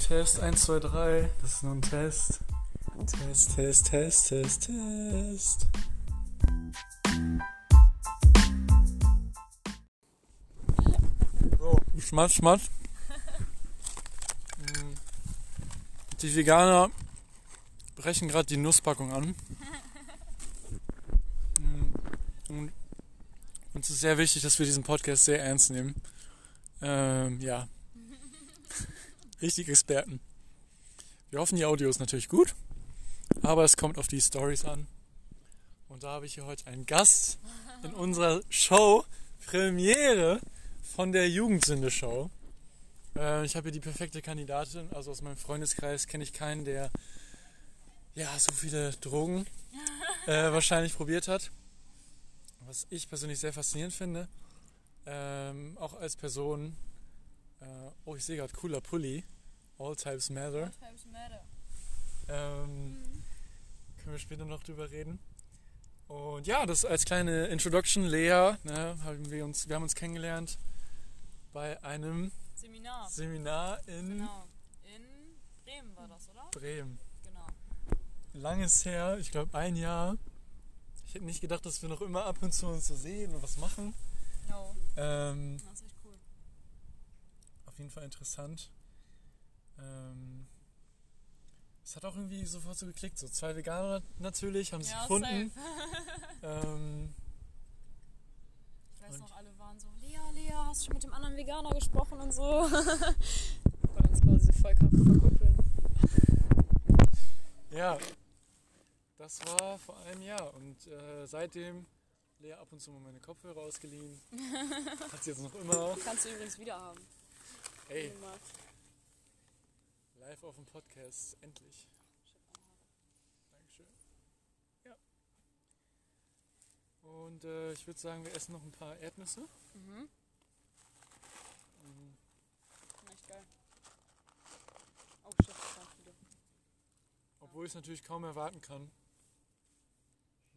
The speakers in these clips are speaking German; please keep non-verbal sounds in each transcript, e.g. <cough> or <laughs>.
Test 1, 2, 3. Das ist nur ein Test. Test, Test, Test, Test, Test. So, schmatz, schmatz. <laughs> Die Veganer brechen gerade die Nusspackung an. <laughs> Und uns ist sehr wichtig, dass wir diesen Podcast sehr ernst nehmen. Ähm, ja. Richtig Experten. Wir hoffen, die Audio ist natürlich gut, aber es kommt auf die Stories an. Und da habe ich hier heute einen Gast in unserer Show, Premiere von der Jugendsünde-Show. Äh, ich habe hier die perfekte Kandidatin, also aus meinem Freundeskreis kenne ich keinen, der ja so viele Drogen <laughs> äh, wahrscheinlich probiert hat. Was ich persönlich sehr faszinierend finde. Ähm, auch als Person. Äh, oh, ich sehe gerade cooler Pulli. All Types Matter. Times matter. Ähm, können wir später noch drüber reden. Und ja, das als kleine Introduction. Lea, ne, haben wir, uns, wir haben uns kennengelernt bei einem Seminar. Seminar in Genau. In Bremen war das, oder? Bremen. Genau. Langes her, ich glaube ein Jahr. Ich hätte nicht gedacht, dass wir noch immer ab und zu uns so sehen und was machen. No. Ähm, Das ist echt cool. auf jeden Fall interessant. Ähm, es hat auch irgendwie sofort so geklickt. So zwei Veganer natürlich haben sich Ja, gefunden. <laughs> Ähm, Ich weiß Und- noch, alle waren so, Lea, Lea, hast du schon mit dem anderen Veganer gesprochen und so. <laughs> Wollen uns quasi voll verkuppeln. ja, das war vor einem Jahr und äh, seitdem Lea ab und zu mal meine Kopfhörer ausgeliehen. <laughs> Hat sie jetzt noch immer. Kannst du übrigens wieder haben. Ey, live auf dem Podcast, endlich. Dankeschön. Ja. Und äh, ich würde sagen, wir essen noch ein paar Erdnüsse. Mhm. Mhm. Echt geil. Oh, shit, viele. Obwohl ich es natürlich kaum erwarten kann,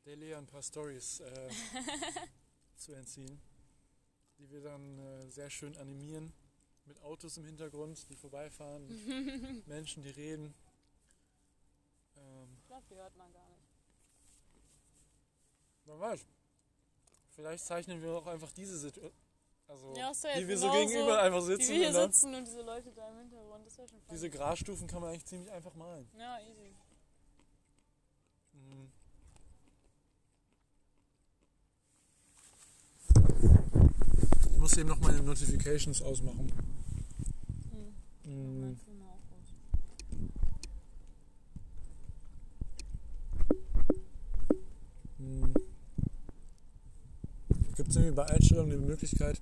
der Lea ein paar Stories äh, <laughs> zu entziehen, die wir dann äh, sehr schön animieren. Mit Autos im Hintergrund, die vorbeifahren, <laughs> Menschen, die reden. Ähm, Ich glaube, die hört man gar nicht. man weiß. Vielleicht zeichnen wir auch einfach diese Situation. Also, Ja, safe, wie wir so gegenüber so, einfach sitzen. wir hier und dann- sitzen und diese Leute da im Hintergrund, das wäre schon diese Grasstufen kann man eigentlich ziemlich einfach malen. Ja, easy. Mhm. Ich muss eben noch meine Notifications ausmachen. Hm. Auch raus. Gibt es irgendwie bei Einstellungen die Möglichkeit,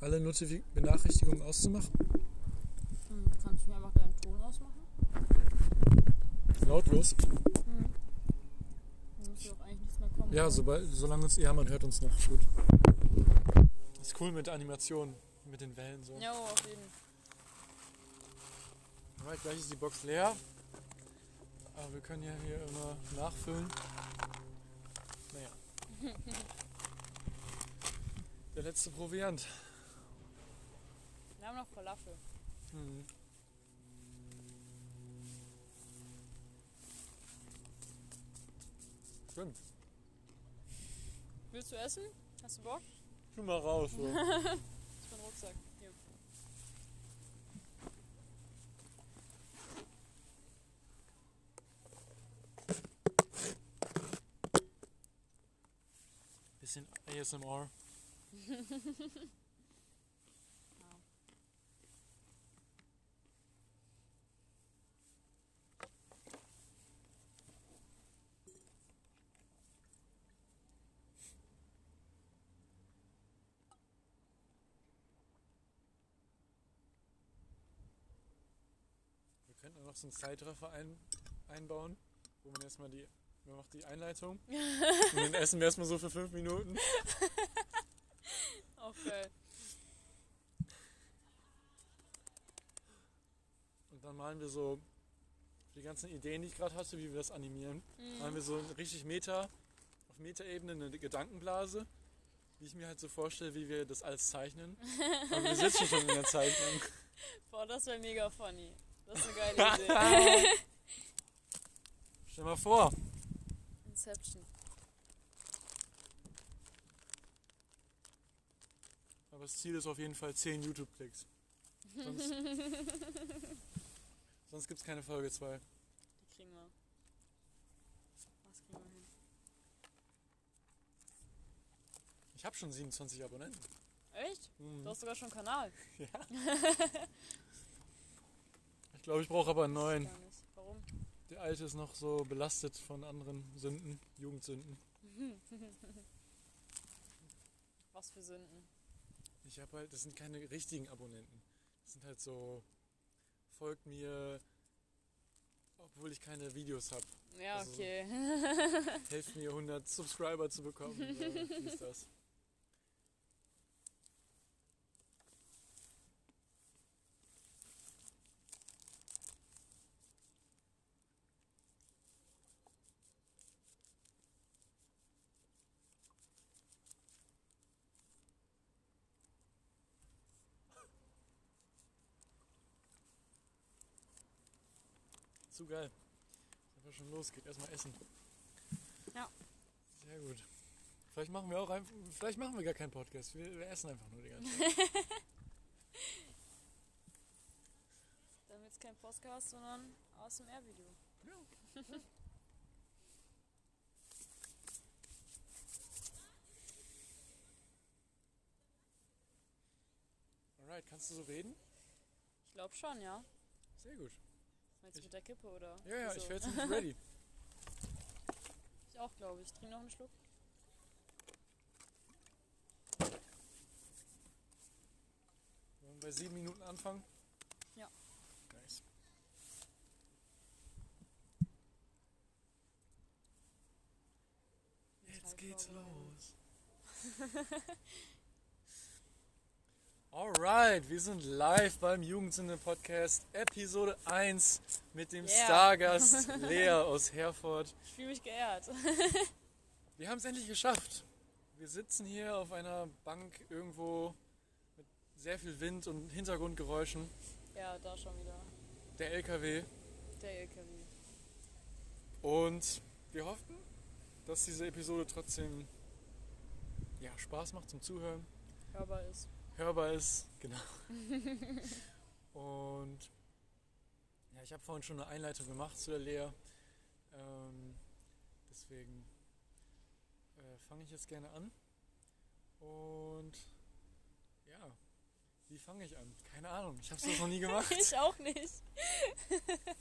alle Notifi Benachrichtigungen auszumachen? Hm. Kannst du mir einfach deinen Ton ausmachen? Lautlos? Hm. Dann müsste doch eigentlich nichts mehr kommen. Ja, sobald, solange uns. Ja, man hört uns noch. Gut. Ist cool mit der Animation, mit den Wellen so. Jo, auf jeden Alright, gleich ist die Box leer. Aber wir können ja hier immer nachfüllen. Naja. <laughs> Der letzte Proviant. Wir haben noch Falafel. Mhm. Stimmt. Willst du essen? Hast du Bock? Tu mal raus. So. <laughs> Das ist mein Rucksack. Hier. Bisschen ASMR. Wir könnten noch so einen Zeitraffer ein, einbauen, wo man erstmal die, man macht die Einleitung und dann essen wir erstmal so für fünf Minuten. <laughs> Auch geil. Und dann malen wir so die ganzen Ideen, die ich gerade hatte, wie wir das animieren. Malen wir so richtig Meta, auf Metaebene eine Gedankenblase, wie ich mir halt so vorstelle, wie wir das alles zeichnen. <laughs> Aber wir sitzen schon in der Zeichnung. Boah, das wäre mega funny. Das ist eine geile <laughs> Idee. Stell mal vor. Inception. Aber das Ziel ist auf jeden Fall 10 YouTube-Klicks. Sonst, <laughs> sonst gibt es keine Folge 2. Die kriegen wir. Was kriegen wir hin? Ich habe schon 27 Abonnenten. Echt? Mhm. Du hast sogar schon einen Kanal. <laughs> Ich glaube, ich brauche aber einen neuen. Der alte ist noch so belastet von anderen Sünden, Jugendsünden. <laughs> Was für Sünden. Ich habe halt, das sind keine richtigen Abonnenten. Das sind halt so, folgt mir, obwohl ich keine Videos habe. Ja, Also- okay. <laughs> Helft mir 100 Subscriber zu bekommen. <laughs> So, wie ist das? Geil. Einfach schon losgeht. Erstmal essen. Ja. Sehr gut. Vielleicht machen wir auch einfach, vielleicht machen wir gar keinen Podcast. Wir, wir essen einfach nur die ganze Zeit. Dann wird's kein Podcast, sondern ASMR-Video. <laughs> Alright, kannst du so reden? Ich glaube schon, ja. Sehr gut. Jetzt Ich- mit der Kippe, oder? Ja, ja, Wieso? ich wäre jetzt nicht ready. <laughs> Ich auch, glaube ich. Trink noch einen Schluck. Wollen wir bei sieben Minuten anfangen? Ja. Nice. Jetzt geht's los. <laughs> Alright, wir sind live beim Jugendsünde Podcast, Episode 1 mit dem Yeah. Stargast <laughs> Lea aus Herford. Ich fühle mich geehrt. Wir haben es endlich geschafft. Wir sitzen hier auf einer Bank irgendwo mit sehr viel Wind und Hintergrundgeräuschen. ja, da schon wieder. Der LKW. Der LKW. Und wir hoffen, dass diese Episode trotzdem ja, Spaß macht zum Zuhören, Hörbar ist. Hörbar ist. Genau. <laughs> Und ja, ich habe vorhin schon eine Einleitung gemacht zu der Lea. Ähm, deswegen äh, fange ich jetzt gerne an. Und ja, wie fange ich an? Keine Ahnung, ich habe das noch nie <laughs> gemacht. ich auch nicht. <laughs>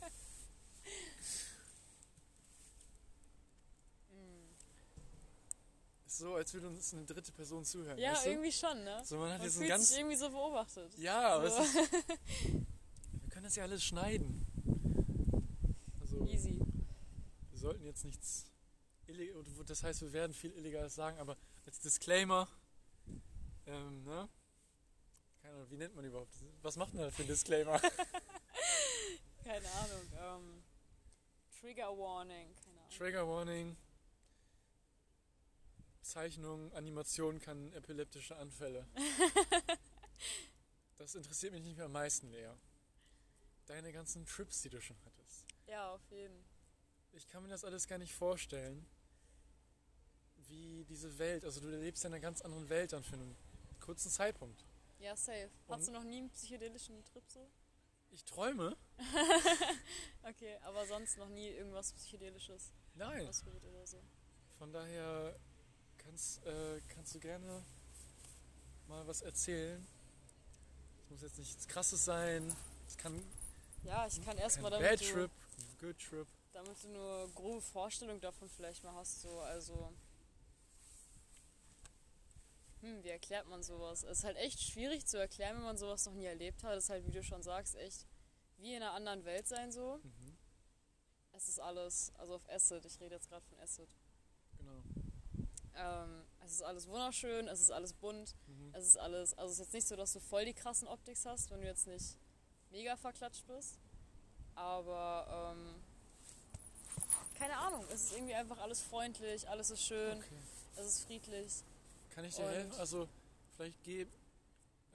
Ist so, als würde uns eine dritte Person zuhören. Ja, weißt du? irgendwie schon, ne? So, man hat Man jetzt fühlt ganz sich irgendwie so beobachtet. Ja, aber So. ist, <laughs> wir können das ja alles schneiden. Also, Easy. wir sollten jetzt nichts illegal, das heißt, wir werden viel Illegales sagen, aber als Disclaimer, ähm, ne? Keine Ahnung, wie nennt man überhaupt? Was macht man da für ein Disclaimer? <laughs> <laughs> Keine Ahnung. Ähm, Trigger Warning. Keine Ahnung. Trigger Warning, Zeichnung, Animation kann epileptische Anfälle. <laughs> Das interessiert mich nicht mehr am meisten, Lea. Deine ganzen Trips, die du schon hattest. ja, auf jeden. Ich kann mir das alles gar nicht vorstellen, wie diese Welt, also du lebst in einer ganz anderen Welt dann für einen kurzen Zeitpunkt. Ja, safe. Hast Und- du noch nie einen psychedelischen Trip so? Ich träume? <laughs> Okay, aber sonst noch nie irgendwas Psychedelisches Nein. oder so. Von daher kannst, äh, kannst du gerne mal was erzählen. Es muss jetzt nichts Krasses sein. Es kann Ja, ich kann erstmal Bad damit du, Trip, ein Good Trip. damit du eine grobe Vorstellung davon vielleicht mal hast, so, also. Hm, wie erklärt man sowas? Es ist halt echt schwierig zu erklären, wenn man sowas noch nie erlebt hat. Es ist halt, wie du schon sagst, echt wie in einer anderen Welt sein so. Mhm, Es ist alles, also auf Acid, ich rede jetzt gerade von Acid. Ähm, es ist alles wunderschön, es ist alles bunt, Mhm. es ist alles, also es ist jetzt nicht so, dass du voll die krassen Optics hast, wenn du jetzt nicht mega verklatscht bist. Aber, ähm, keine Ahnung, es ist irgendwie einfach alles freundlich, alles ist schön, Okay. es ist friedlich. Kann ich dir Und- helfen? Also, vielleicht geh,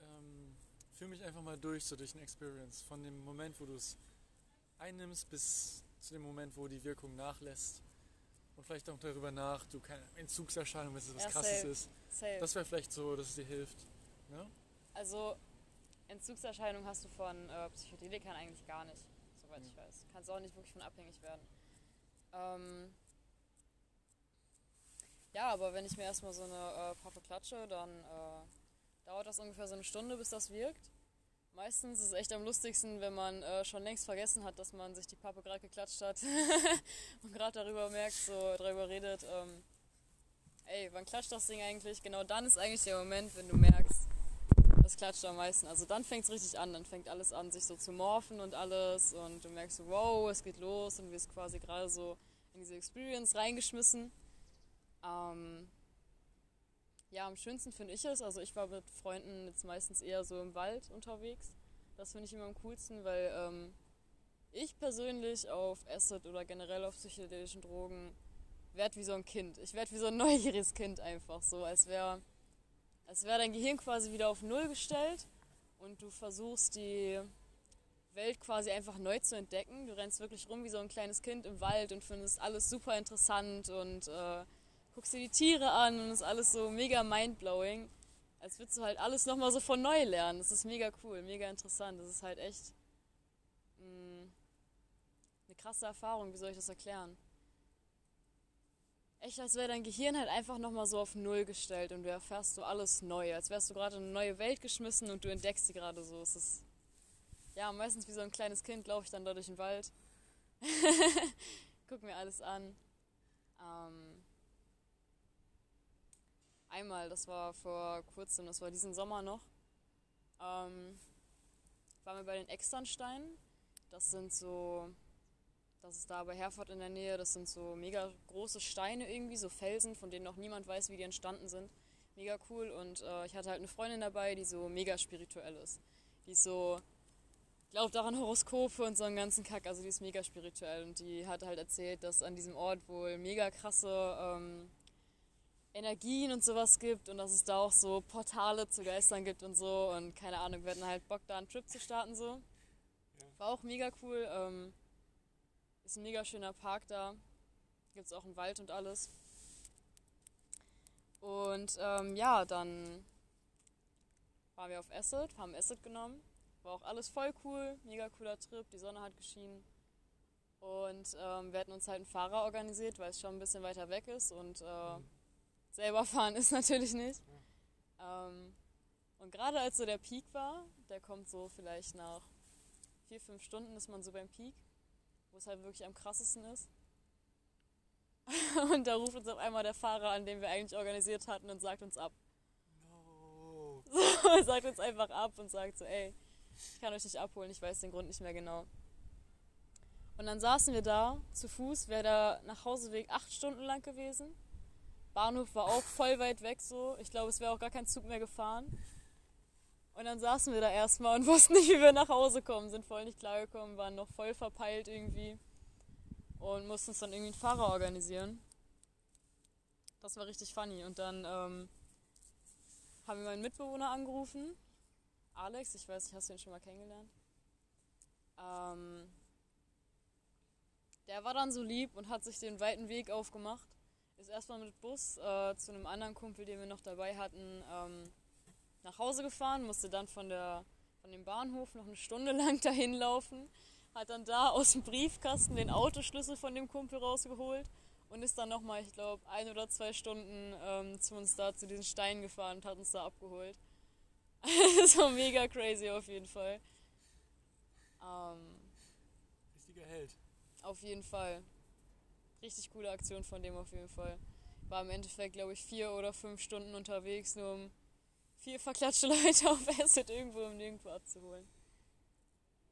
ähm, führ mich einfach mal durch, so durch eine Experience. Von dem Moment, wo du es einnimmst bis zu dem Moment, wo die Wirkung nachlässt. Und vielleicht auch darüber nach, du keine Entzugserscheinung, wenn es was Ja, krasses safe. ist. Safe. Das wäre vielleicht so, dass es dir hilft. Ne? Also Entzugserscheinungen hast du von äh, Psychedelikern eigentlich gar nicht, soweit Mhm. ich weiß. Kannst auch nicht wirklich von abhängig werden. Ähm, ja, aber wenn ich mir erstmal so eine äh, Pappe klatsche, dann äh, dauert das ungefähr so eine Stunde, bis das wirkt. Meistens ist es echt am lustigsten, wenn man äh, schon längst vergessen hat, dass man sich die Pappe gerade geklatscht hat <laughs> und gerade darüber merkt, so darüber redet, ähm, ey, wann klatscht das Ding eigentlich? Genau dann ist eigentlich der Moment, wenn du merkst, das klatscht am meisten. Also dann fängt es richtig an, dann fängt alles an, sich so zu morphen und alles und du merkst so, wow, es geht los und wirst quasi gerade so in diese Experience reingeschmissen. Ähm, ja, am schönsten finde ich es, also ich war mit Freunden jetzt meistens eher so im Wald unterwegs. Das finde ich immer am coolsten, weil ähm, ich persönlich auf Acid oder generell auf psychedelischen Drogen werde wie so ein Kind. Ich werde wie so ein neugieriges Kind einfach so, als wäre als wäre dein Gehirn quasi wieder auf Null gestellt und du versuchst die Welt quasi einfach neu zu entdecken. Du rennst wirklich rum wie so ein kleines Kind im Wald und findest alles super interessant und äh, guckst dir die Tiere an und ist alles so mega mindblowing. Als würdest du halt alles nochmal so von neu lernen. Das ist mega cool, mega interessant. Das ist halt echt mh, eine krasse Erfahrung. Wie soll ich das erklären? Echt, als wäre dein Gehirn halt einfach nochmal so auf Null gestellt und du erfährst so alles neu. Als wärst du gerade in eine neue Welt geschmissen und du entdeckst sie gerade so. Es ist, ja, meistens wie so ein kleines Kind laufe ich dann da durch den Wald. <laughs> Guck mir alles an. Ähm, einmal, das war vor kurzem, das war diesen Sommer noch, ähm, waren wir bei den Externsteinen. Das sind so, das ist da bei Herford in der Nähe, das sind so mega große Steine irgendwie, so Felsen, von denen noch niemand weiß, wie die entstanden sind. Mega cool und äh, ich hatte halt eine Freundin dabei, die so mega spirituell ist. Die ist so, glaubt auch an Horoskope und so einen ganzen Kack, also die ist mega spirituell und die hat halt erzählt, dass an diesem Ort wohl mega krasse ähm, Energien und sowas gibt und dass es da auch so Portale zu Geistern gibt und so und keine Ahnung, wir hatten halt Bock da einen Trip zu starten so. War auch mega cool. Ähm, ist ein mega schöner Park da. Gibt es auch einen Wald und alles. Und ähm, ja, dann waren wir auf Acid, haben Acid genommen. War auch alles voll cool, mega cooler Trip, die Sonne hat geschienen. Und ähm, wir hatten uns halt einen Fahrer organisiert, weil es schon ein bisschen weiter weg ist und äh, selber fahren ist natürlich nicht. Ähm, und gerade als so der Peak war, der kommt so vielleicht nach vier, fünf Stunden, ist man so beim Peak, wo es halt wirklich am krassesten ist. <laughs> Und da ruft uns auf einmal der Fahrer an, den wir eigentlich organisiert hatten und sagt uns ab. No. <laughs> So, er sagt uns einfach ab und sagt so, ey, ich kann euch nicht abholen, ich weiß den Grund nicht mehr genau. Und dann saßen wir da, zu Fuß, wäre der Nachhauseweg acht Stunden lang gewesen. Bahnhof war auch voll weit weg so. Ich glaube, es wäre auch gar kein Zug mehr gefahren. Und dann saßen wir da erstmal und <laughs> wussten nicht, wie wir nach Hause kommen, sind voll nicht klargekommen, waren noch voll verpeilt irgendwie und mussten uns dann irgendwie einen Fahrer organisieren. Das war richtig funny. Und dann ähm, haben wir meinen Mitbewohner angerufen. Alex, ich weiß nicht, hast du ihn schon mal kennengelernt? Ähm, der war dann so lieb und hat sich den weiten Weg aufgemacht. Ist erstmal mit Bus äh, zu einem anderen Kumpel, den wir noch dabei hatten, ähm, nach Hause gefahren, musste dann von, der, von dem Bahnhof noch eine Stunde <laughs> lang dahin laufen, hat dann da aus dem Briefkasten den Autoschlüssel von dem Kumpel rausgeholt und ist dann nochmal, ich glaube, ein oder zwei Stunden ähm, zu uns da, zu diesen Steinen gefahren und hat uns da abgeholt. <laughs> so mega crazy auf jeden Fall. Ähm, Richtiger Held. auf jeden Fall. Richtig coole Aktion von dem auf jeden Fall. War im Endeffekt, glaube ich, vier oder fünf Stunden unterwegs, nur um vier verklatschte <laughs> Leute auf Acid irgendwo um nirgendwo abzuholen.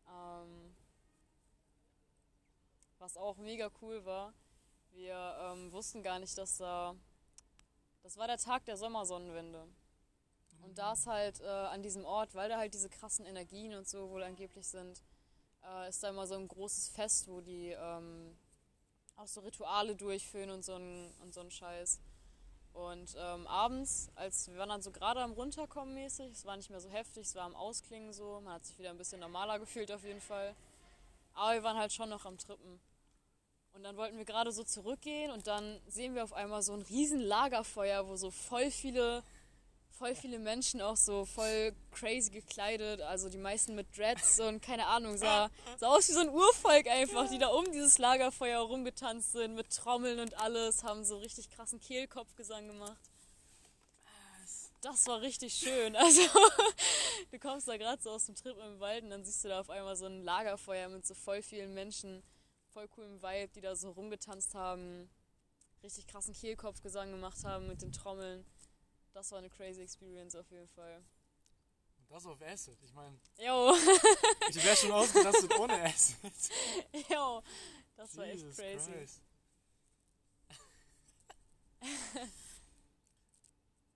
Ähm, was auch mega cool war, wir ähm, wussten gar nicht, dass da. Das war der Tag der Sommersonnenwende. Und da ist halt äh, an diesem Ort, weil da halt diese krassen Energien und so wohl angeblich sind, äh, ist da immer so ein großes Fest, wo die ähm, auch so Rituale durchführen und so ein, und so ein Scheiß. Und ähm, abends, als wir waren dann so gerade am Runterkommen mäßig, es war nicht mehr so heftig, es war am Ausklingen so, man hat sich wieder ein bisschen normaler gefühlt auf jeden Fall. Aber wir waren halt schon noch am Trippen. Und dann wollten wir gerade so zurückgehen und dann sehen wir auf einmal so ein riesen Lagerfeuer, wo so voll viele, voll viele Menschen auch so voll crazy gekleidet, also die meisten mit Dreads und keine Ahnung, sah, sah aus wie so ein Urvolk einfach, die da um dieses Lagerfeuer rumgetanzt sind mit Trommeln und alles, haben so richtig krassen Kehlkopfgesang gemacht. Das war richtig schön. <laughs> Also, du kommst da gerade so aus dem Trip im Wald und dann siehst du da auf einmal so ein Lagerfeuer mit so voll vielen Menschen voll coolem Vibe, die da so rumgetanzt haben, richtig krassen Kehlkopfgesang gemacht haben mit den Trommeln. Das war eine crazy Experience auf jeden Fall. Und das auf Acid. Ich meine, Jo, ich wäre schon ausgerastet ohne Acid. <laughs> jo, das war echt Jesus crazy. Christ.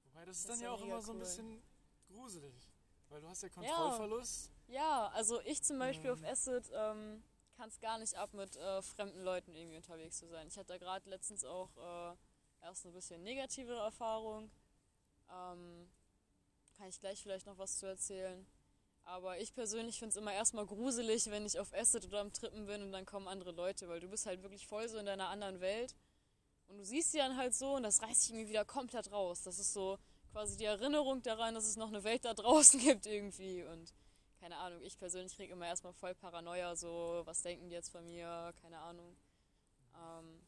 Wobei das ist Das dann ja auch immer so ein cool. bisschen gruselig. Weil du hast ja Kontrollverlust. Ja, also ich zum Beispiel auf Mhm. Acid ähm, kann es gar nicht ab, mit äh, fremden Leuten irgendwie unterwegs zu sein. Ich hatte da gerade letztens auch äh, erst ein bisschen negativere Erfahrung. Ähm, kann ich gleich vielleicht noch was zu erzählen. Aber ich persönlich finde es immer erstmal gruselig, wenn ich auf Acid oder am Trippen bin und dann kommen andere Leute, weil du bist halt wirklich voll so in deiner anderen Welt. Und du siehst sie dann halt so und das reißt dich irgendwie wieder komplett raus. Das ist so quasi die Erinnerung daran, dass es noch eine Welt da <laughs> draußen gibt irgendwie. Und keine Ahnung, ich persönlich kriege immer erstmal voll Paranoia, so, was denken die jetzt von mir, keine Ahnung. Ähm,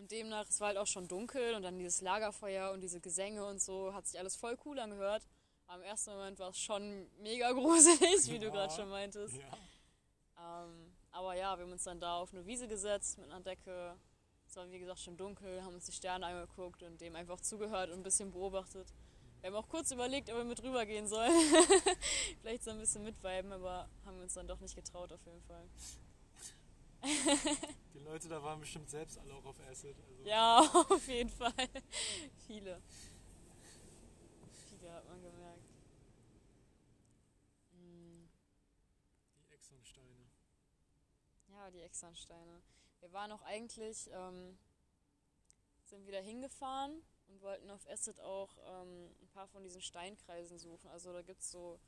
und demnach, es war halt auch schon dunkel und dann dieses Lagerfeuer und diese Gesänge und so, hat sich alles voll cool angehört. Aber im ersten Moment war es schon mega <laughs> gruselig, wie du Ja. gerade schon meintest. Ja. Ähm, aber ja, wir haben uns dann da auf eine Wiese gesetzt mit einer Decke. Es war wie gesagt schon dunkel, haben uns die Sterne angeguckt und dem einfach zugehört und ein bisschen beobachtet. Wir haben auch kurz überlegt, ob wir mit rübergehen sollen. <laughs> Vielleicht so ein bisschen mitviben, aber haben wir uns dann doch nicht getraut auf jeden Fall. Die Leute da waren bestimmt selbst alle auch auf Acid. Also Ja, <laughs> auf jeden Fall. Viele. Viele hat man gemerkt. Die Exxonsteine. Ja, die Exxonsteine. Wir waren auch eigentlich, ähm, sind wieder hingefahren und wollten auf Acid auch ähm, ein paar von diesen Steinkreisen suchen. Also da gibt es so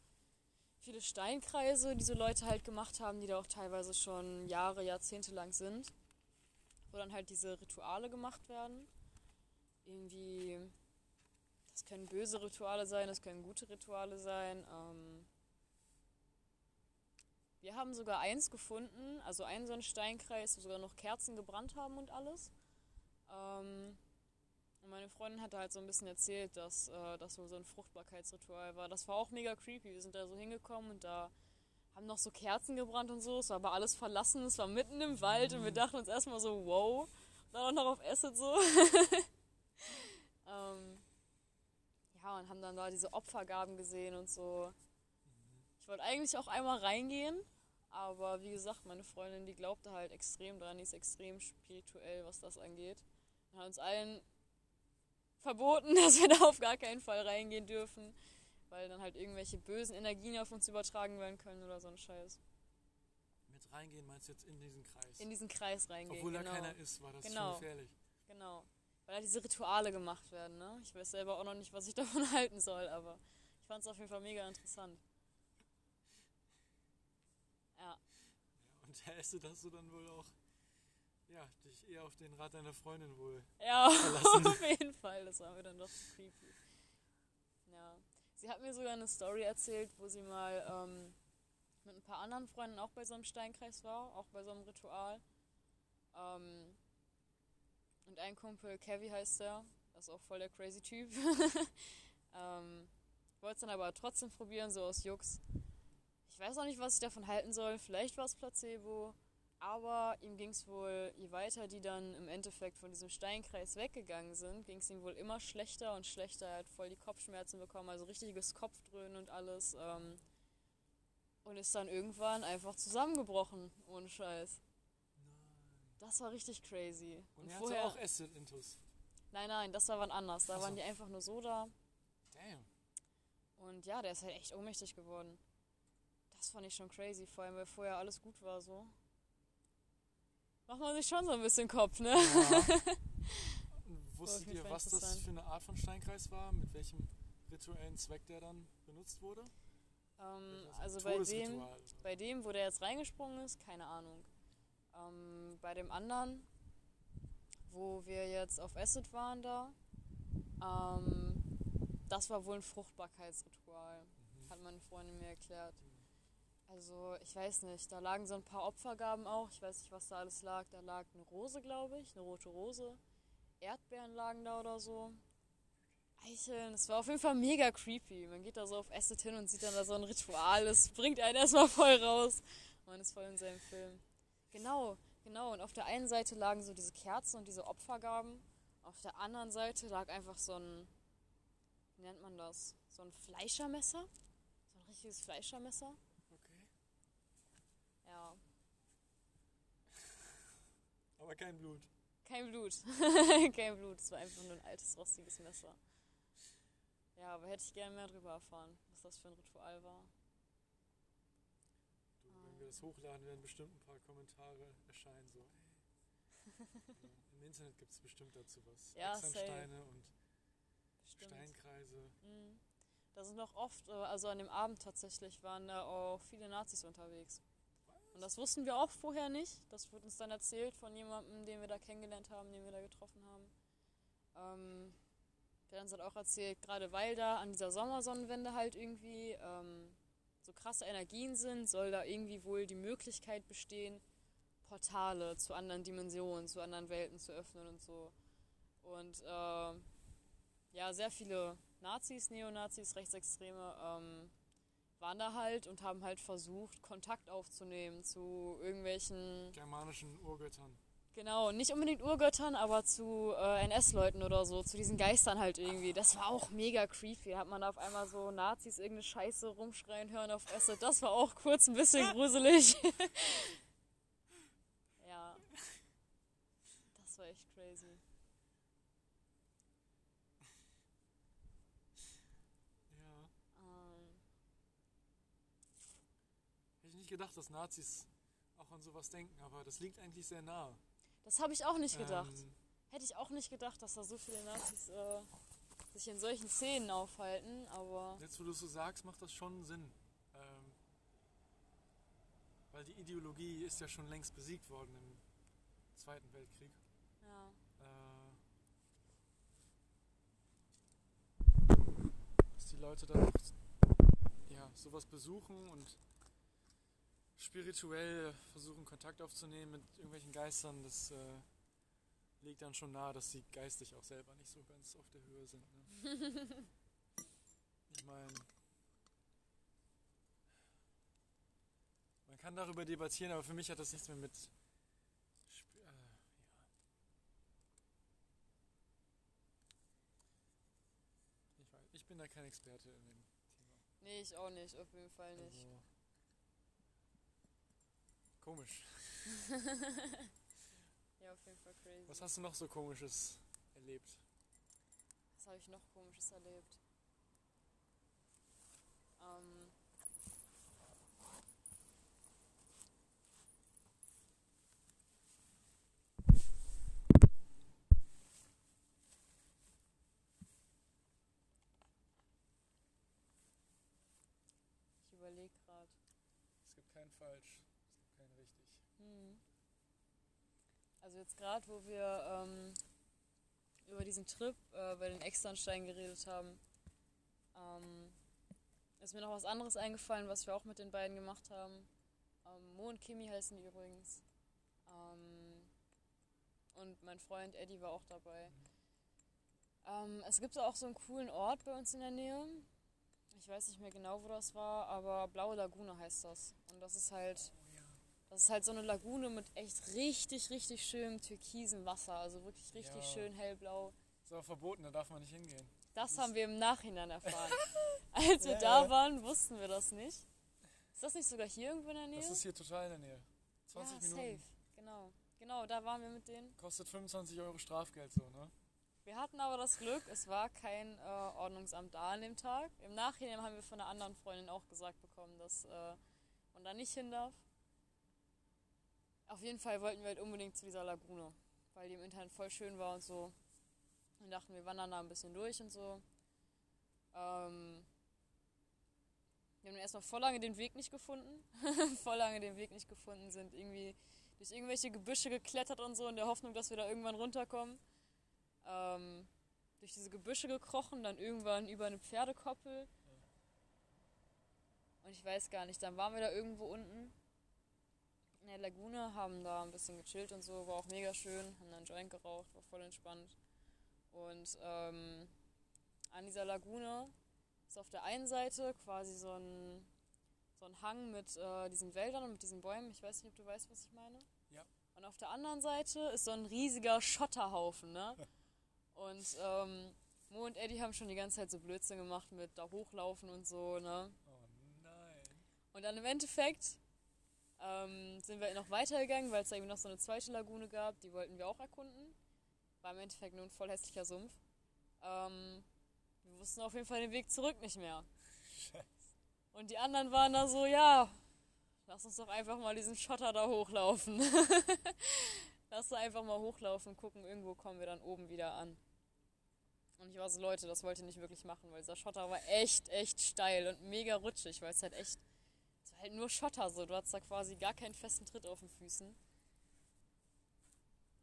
viele Steinkreise, die so Leute halt gemacht haben, die da auch teilweise schon Jahre, Jahrzehnte lang sind. Wo dann halt diese Rituale gemacht werden. Irgendwie, das können böse Rituale sein, das können gute Rituale sein. Ähm, wir haben sogar eins gefunden, also einen so einen Steinkreis, wo sogar noch Kerzen gebrannt haben und alles. Ähm, und meine Freundin hatte halt so ein bisschen erzählt, dass äh, das so ein Fruchtbarkeitsritual war. Das war auch mega creepy. Wir sind da so hingekommen und da haben noch so Kerzen gebrannt und so. Es war aber alles verlassen. Es war mitten im Wald und wir dachten uns erstmal so, wow. Dann auch noch auf Acid so. <laughs> ähm, ja, und haben dann da diese Opfergaben gesehen und so. Ich wollte eigentlich auch einmal reingehen, aber wie gesagt, meine Freundin, die glaubte halt extrem dran, die ist extrem spirituell, was das angeht. Und hat uns allen verboten, <laughs> dass wir da auf gar keinen Fall reingehen dürfen, weil dann halt irgendwelche bösen Energien auf uns übertragen werden können oder so ein Scheiß. Mit reingehen meinst du jetzt in diesen Kreis? In diesen Kreis reingehen. Obwohl genau. da keiner ist, war das Genau. schon gefährlich. Genau. Weil da diese Rituale gemacht werden, ne? Ich weiß selber auch noch nicht, was ich <laughs> davon halten soll, aber ich fand es auf jeden Fall mega interessant. Ja. Und der Acid hast du dann wohl auch, ja, dich eher auf den Rat deiner Freundin wohl. Ja, <laughs> verlassen. auf jeden Fall. Das war mir dann doch zu creepy. Ja. Sie hat mir sogar eine Story erzählt, wo sie mal ähm, mit ein paar anderen Freunden auch bei so einem Steinkreis war, auch bei so einem Ritual. Ähm, und ein Kumpel, Kevin heißt der, das ist auch voll der crazy Typ. <laughs> ähm, wollte es dann aber trotzdem probieren, so aus Jux. Ich weiß auch nicht, was ich davon halten soll. Vielleicht war es Placebo. Aber ihm ging es wohl, je weiter die dann im Endeffekt von diesem Steinkreis weggegangen sind, ging es ihm wohl immer schlechter und schlechter. Er hat voll die Kopfschmerzen bekommen, also richtiges Kopfdröhnen und alles. Ähm, und ist dann irgendwann einfach zusammengebrochen, ohne Scheiß. Das war richtig crazy. Und er hatte auch Acid-Intus. Nein, nein, das war wann anders. Da Ach so. waren die einfach nur so da. Damn. Und ja, der ist halt echt ohnmächtig geworden. Das fand ich schon crazy, vor allem weil vorher alles gut war so. Macht man sich schon so ein bisschen Kopf, ne? Ja. <laughs> Wusstet ihr, was das für eine Art von Steinkreis war? Mit welchem rituellen Zweck der dann benutzt wurde? Ähm, also bei dem, oder? bei dem, wo der jetzt reingesprungen ist, keine Ahnung. Ähm, bei dem anderen, wo wir jetzt auf Acid waren da, ähm, das war wohl ein Fruchtbarkeitsritual, Mhm. hat meine Freundin mir erklärt. Also ich weiß nicht, da lagen so ein paar Opfergaben auch, ich weiß nicht, was da alles lag. Da lag eine Rose, glaube ich, eine rote Rose. Erdbeeren lagen da oder so. Eicheln, das war auf jeden Fall mega creepy. Man geht da so auf Acid hin und sieht dann da so ein Ritual, das bringt einen erstmal voll raus. Man ist voll in seinem Film. Genau, genau. Und auf der einen Seite lagen so diese Kerzen und diese Opfergaben. Auf der anderen Seite lag einfach so ein, wie nennt man das? So ein Fleischermesser? So ein richtiges Fleischermesser? Okay. Ja, Aber kein Blut. kein Blut. <laughs> kein Blut. Es war einfach nur ein altes, rostiges Messer. Ja, aber hätte ich gerne mehr drüber erfahren, was das für ein Ritual war. Du, wenn wir das hochladen, werden bestimmt ein paar Kommentare erscheinen. So. <laughs> Ja, Im Internet gibt es bestimmt dazu was. Ja, Examsteine und Bestimmt. Steinkreise. Mhm. Da sind noch oft, äh, also an dem Abend tatsächlich, waren da auch viele Nazis unterwegs. Und das wussten wir auch vorher nicht. Das wurde uns dann erzählt von jemandem, den wir da kennengelernt haben, den wir da getroffen haben. Ähm, der hat uns halt auch erzählt, gerade weil da an dieser Sommersonnenwende halt irgendwie ähm, so krasse Energien sind, soll da irgendwie wohl die Möglichkeit bestehen, Portale zu anderen Dimensionen, zu anderen Welten zu öffnen und so. Und äh, ja, sehr viele Nazis, Neonazis, Rechtsextreme ähm, waren da halt und haben halt versucht, Kontakt aufzunehmen zu irgendwelchen, Germanischen Urgöttern. genau, nicht unbedingt Urgöttern, aber zu äh, NS-Leuten oder so, zu diesen Geistern halt irgendwie. Das war auch mega creepy. Hat man da auf einmal so Nazis irgendeine Scheiße rumschreien hören auf Acid. Das war auch kurz ein bisschen <laughs> gruselig. <laughs> ja. Das war echt crazy. Ja. Ähm, Hätte ich nicht gedacht, dass Nazis auch an sowas denken, aber das liegt eigentlich sehr nah. das habe ich auch nicht gedacht. Ähm, Hätte ich auch nicht gedacht, dass da so viele Nazis äh, sich in solchen Szenen aufhalten, aber jetzt, wo du es so sagst, macht das schon Sinn. Ähm, weil die Ideologie ist ja schon längst besiegt worden im Zweiten Weltkrieg. ja. Äh, dass die Leute dann auch ja, sowas besuchen und spirituell versuchen Kontakt aufzunehmen mit irgendwelchen Geistern, das äh, liegt dann schon nahe, dass sie geistig auch selber nicht so ganz auf der Höhe sind. Ne? <laughs> ich meine, man kann darüber debattieren, aber für mich hat das nichts mehr mit Sp- äh, ja, Ich weiß, ich bin da kein Experte in dem Thema. Nee, ich auch nicht, auf jeden Fall nicht. Also, komisch. <laughs> Ja, auf jeden Fall crazy. Was hast du noch so komisches erlebt? Was habe ich noch komisches erlebt? Ähm, ich überlege gerade. Es gibt kein falsch, es gibt kein richtig. Hm. Also jetzt gerade, wo wir ähm, über diesen Trip äh, bei den Externsteinen geredet haben, ähm, ist mir noch was anderes eingefallen, was wir auch mit den beiden gemacht haben. Ähm, Mo und Kimi heißen die übrigens. Ähm, und mein Freund Eddie war auch dabei. Ähm, es gibt auch so einen coolen Ort bei uns in der Nähe. Ich weiß nicht mehr genau, wo das war, aber Blaue Lagune heißt das. Und das ist halt. Das ist halt so eine Lagune mit echt richtig, richtig schönem türkisen Wasser. Also wirklich richtig Ja. schön hellblau. Ist aber verboten, da darf man nicht hingehen. Das Das haben wir im Nachhinein erfahren. <laughs> Als wir Ja, da waren, wussten wir das nicht. Ist das nicht sogar hier irgendwo in der Nähe? Das ist hier total in der Nähe. 20 ja, Minuten. safe. Genau. Genau, da waren wir mit denen. Kostet 25 Euro Strafgeld so, ne? Wir hatten aber das Glück, es war kein äh, Ordnungsamt da an dem Tag. Im Nachhinein haben wir von einer anderen Freundin auch gesagt bekommen, dass äh, man da nicht hin darf. Auf jeden Fall wollten wir halt unbedingt zu dieser Lagune, weil die im Internet voll schön war und so. Und dachten, wir wandern da ein bisschen durch und so. Ähm, Wir haben erstmal voll lange den Weg nicht gefunden. <laughs> voll lange den Weg nicht gefunden, sind irgendwie durch irgendwelche Gebüsche geklettert und so in der Hoffnung, dass wir da irgendwann runterkommen. Ähm, durch diese Gebüsche gekrochen, dann irgendwann über eine Pferdekoppel. Und ich weiß gar nicht, dann waren wir da irgendwo unten in der Lagune, haben da ein bisschen gechillt und so, war auch mega schön, haben dann einen Joint geraucht, war voll entspannt. Und ähm, an dieser Lagune ist auf der einen Seite quasi so ein, so ein Hang mit äh, diesen Wäldern und mit diesen Bäumen. Ich weiß nicht, ob du weißt, was ich meine. Ja. Und auf der anderen Seite ist so ein riesiger Schotterhaufen, ne? <laughs> Und ähm, Mo und Eddie haben schon die ganze Zeit so Blödsinn gemacht mit da hochlaufen und so, ne? Oh nein. Und dann im Endeffekt ähm, sind wir noch weitergegangen, weil es da eben noch so eine zweite Lagune gab, die wollten wir auch erkunden. War im Endeffekt nur ein voll hässlicher Sumpf. Ähm, wir wussten auf jeden Fall den Weg zurück nicht mehr. Scheiße. Und die anderen waren da so, ja, lass uns doch einfach mal diesen Schotter da hochlaufen. <laughs> lass uns einfach mal hochlaufen, gucken, irgendwo kommen wir dann oben wieder an. Und ich war so, Leute, das wollt ihr nicht wirklich machen, weil dieser Schotter war echt, echt steil und mega rutschig, weil es halt echt, halt nur Schotter so. Du hattest da quasi gar keinen festen Tritt auf den Füßen.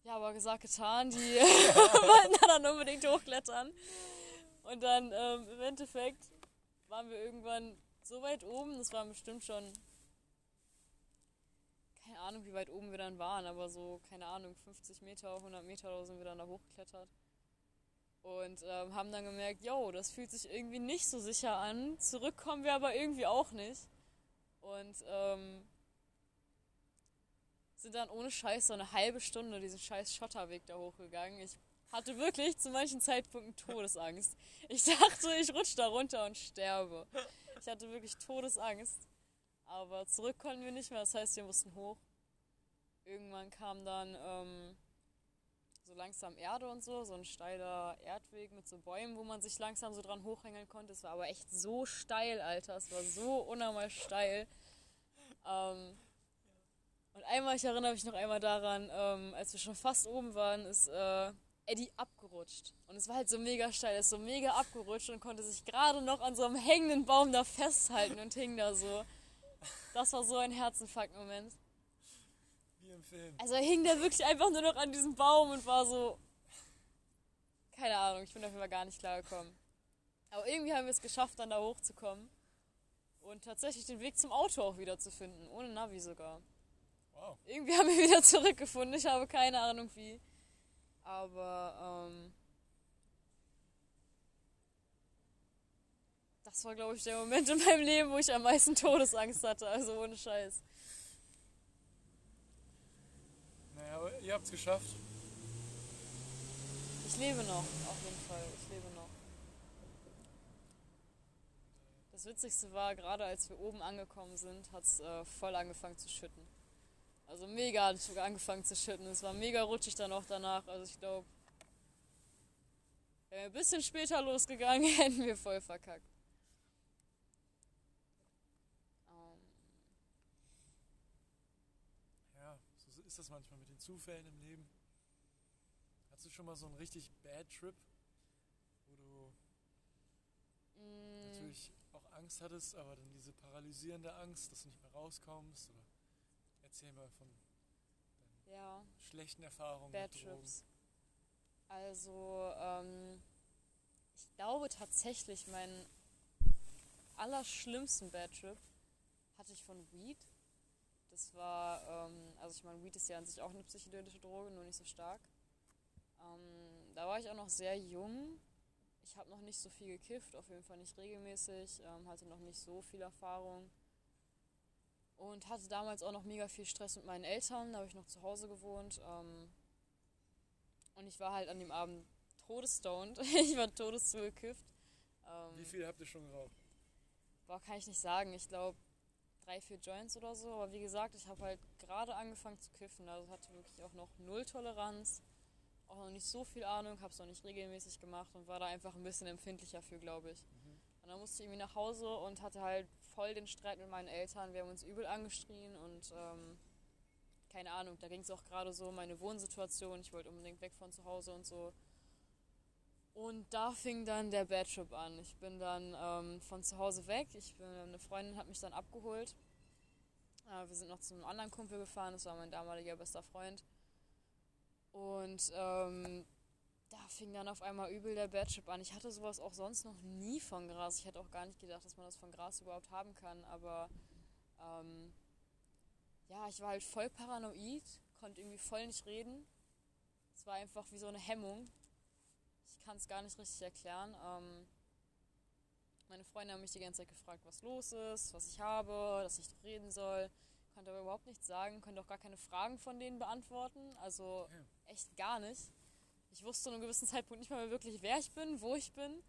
Ja, aber gesagt, getan, die <laughs> wollten da dann unbedingt hochklettern. Und dann ähm, im Endeffekt waren wir irgendwann so weit oben, das waren bestimmt schon, keine Ahnung, wie weit oben wir dann waren, aber so, keine Ahnung, 50 Meter, 100 Meter oder so sind wir dann da hochgeklettert. Und ähm, haben dann gemerkt, yo, das fühlt sich irgendwie nicht so sicher an. Zurückkommen wir aber irgendwie auch nicht. Und ähm, sind dann ohne Scheiß so eine halbe Stunde diesen scheiß Schotterweg da hochgegangen. Ich hatte wirklich zu manchen Zeitpunkten Todesangst. Ich <laughs> dachte, ich rutsche da runter und sterbe. Ich hatte wirklich Todesangst. Aber zurück konnten wir nicht mehr, das heißt, wir mussten hoch. Irgendwann kam dann ähm, so langsam Erde und so, so ein steiler Erdweg mit so Bäumen, wo man sich langsam so dran hochhängeln konnte. Es war aber echt so steil, Alter. Es war so unnormal steil. Ähm, und einmal, ich erinnere mich noch einmal daran, ähm, als wir schon fast oben waren, ist äh, Eddie abgerutscht. Und es war halt so mega steil, er ist so mega abgerutscht und konnte sich gerade noch an so einem hängenden Baum da festhalten und hing da so. Das war so ein Herzenfuck-Moment. Im Film. Also er hing da wirklich einfach nur noch an diesem Baum und war so. Keine Ahnung, ich bin auf jeden Fall gar nicht klargekommen. Aber irgendwie haben wir es geschafft, dann da hochzukommen. Und tatsächlich den Weg zum Auto auch wieder zu finden, ohne Navi sogar. Wow. Irgendwie haben wir wieder <laughs> zurückgefunden, ich habe keine Ahnung wie. Aber, ähm. Das war, glaube ich, der Moment in meinem Leben, wo ich am meisten Todesangst hatte, also ohne Scheiß. Naja, aber ihr habt es geschafft. Ich lebe noch, auf jeden Fall. Ich lebe noch. Das Witzigste war, gerade als wir oben angekommen sind, hat es äh, voll angefangen zu schütten. Also mega hat es sogar angefangen zu schütten. Es war mega rutschig dann auch danach. Also ich glaube, wären wir ein bisschen später losgegangen, <laughs> hätten wir voll verkackt. Ähm, Ja, so ist das manchmal mit Zufällen im Leben. Hattest du schon mal so einen richtig Bad Trip, wo du mh, natürlich auch Angst hattest, aber dann diese paralysierende Angst, dass du nicht mehr rauskommst? Oder erzähl mal von ja. schlechten Erfahrungen Bad mit Drogen. Trips. Also, ähm, ich glaube tatsächlich, meinen allerschlimmsten Bad Trip hatte ich von Weed. Das war, ähm, also ich meine, Weed ist ja an sich auch eine psychedelische Droge, nur nicht so stark. Ähm, da war ich auch noch sehr jung. Ich habe noch nicht so viel gekifft, auf jeden Fall nicht regelmäßig, ähm, hatte noch nicht so viel Erfahrung. Und hatte damals auch noch mega viel Stress mit meinen Eltern, da habe ich noch zu Hause gewohnt. Ähm, und ich war halt an dem Abend todesstoned. <laughs> ich war todeszugekifft. Ähm, Wie viel habt ihr schon geraucht? Boah, kann ich nicht sagen. Ich glaube drei, vier Joints oder so. Aber wie gesagt, ich habe halt gerade angefangen zu kiffen. Also hatte wirklich auch noch null Toleranz. Auch noch nicht so viel Ahnung, habe es noch nicht regelmäßig gemacht und war da einfach ein bisschen empfindlicher für, glaube ich. Und dann musste ich irgendwie nach Hause und hatte halt voll den Streit mit meinen Eltern. Wir haben uns übel angeschrien und ähm, keine Ahnung, da ging es auch gerade so um meine Wohnsituation. Ich wollte unbedingt weg von zu Hause und so. Und da fing dann der Bad Trip an. Ich bin dann ähm, von zu Hause weg. Ich bin, eine Freundin hat mich dann abgeholt. Äh, wir sind noch zu einem anderen Kumpel gefahren. Das war mein damaliger bester Freund. Und ähm, da fing dann auf einmal übel der Bad Trip an. Ich hatte sowas auch sonst noch nie von Gras. Ich hätte auch gar nicht gedacht, dass man das von Gras überhaupt haben kann. Aber ähm, ja, ich war halt voll paranoid, konnte irgendwie voll nicht reden. Es war einfach wie so eine Hemmung. Ich kann es gar nicht richtig erklären. Ähm, meine Freunde haben mich die ganze Zeit gefragt, was los ist, was ich habe, dass ich doch reden soll. Konnte aber überhaupt nichts sagen, konnte auch gar keine Fragen von denen beantworten. Also echt gar nicht. Ich wusste zu einem gewissen Zeitpunkt nicht mal mehr wirklich, wer ich bin, wo ich bin.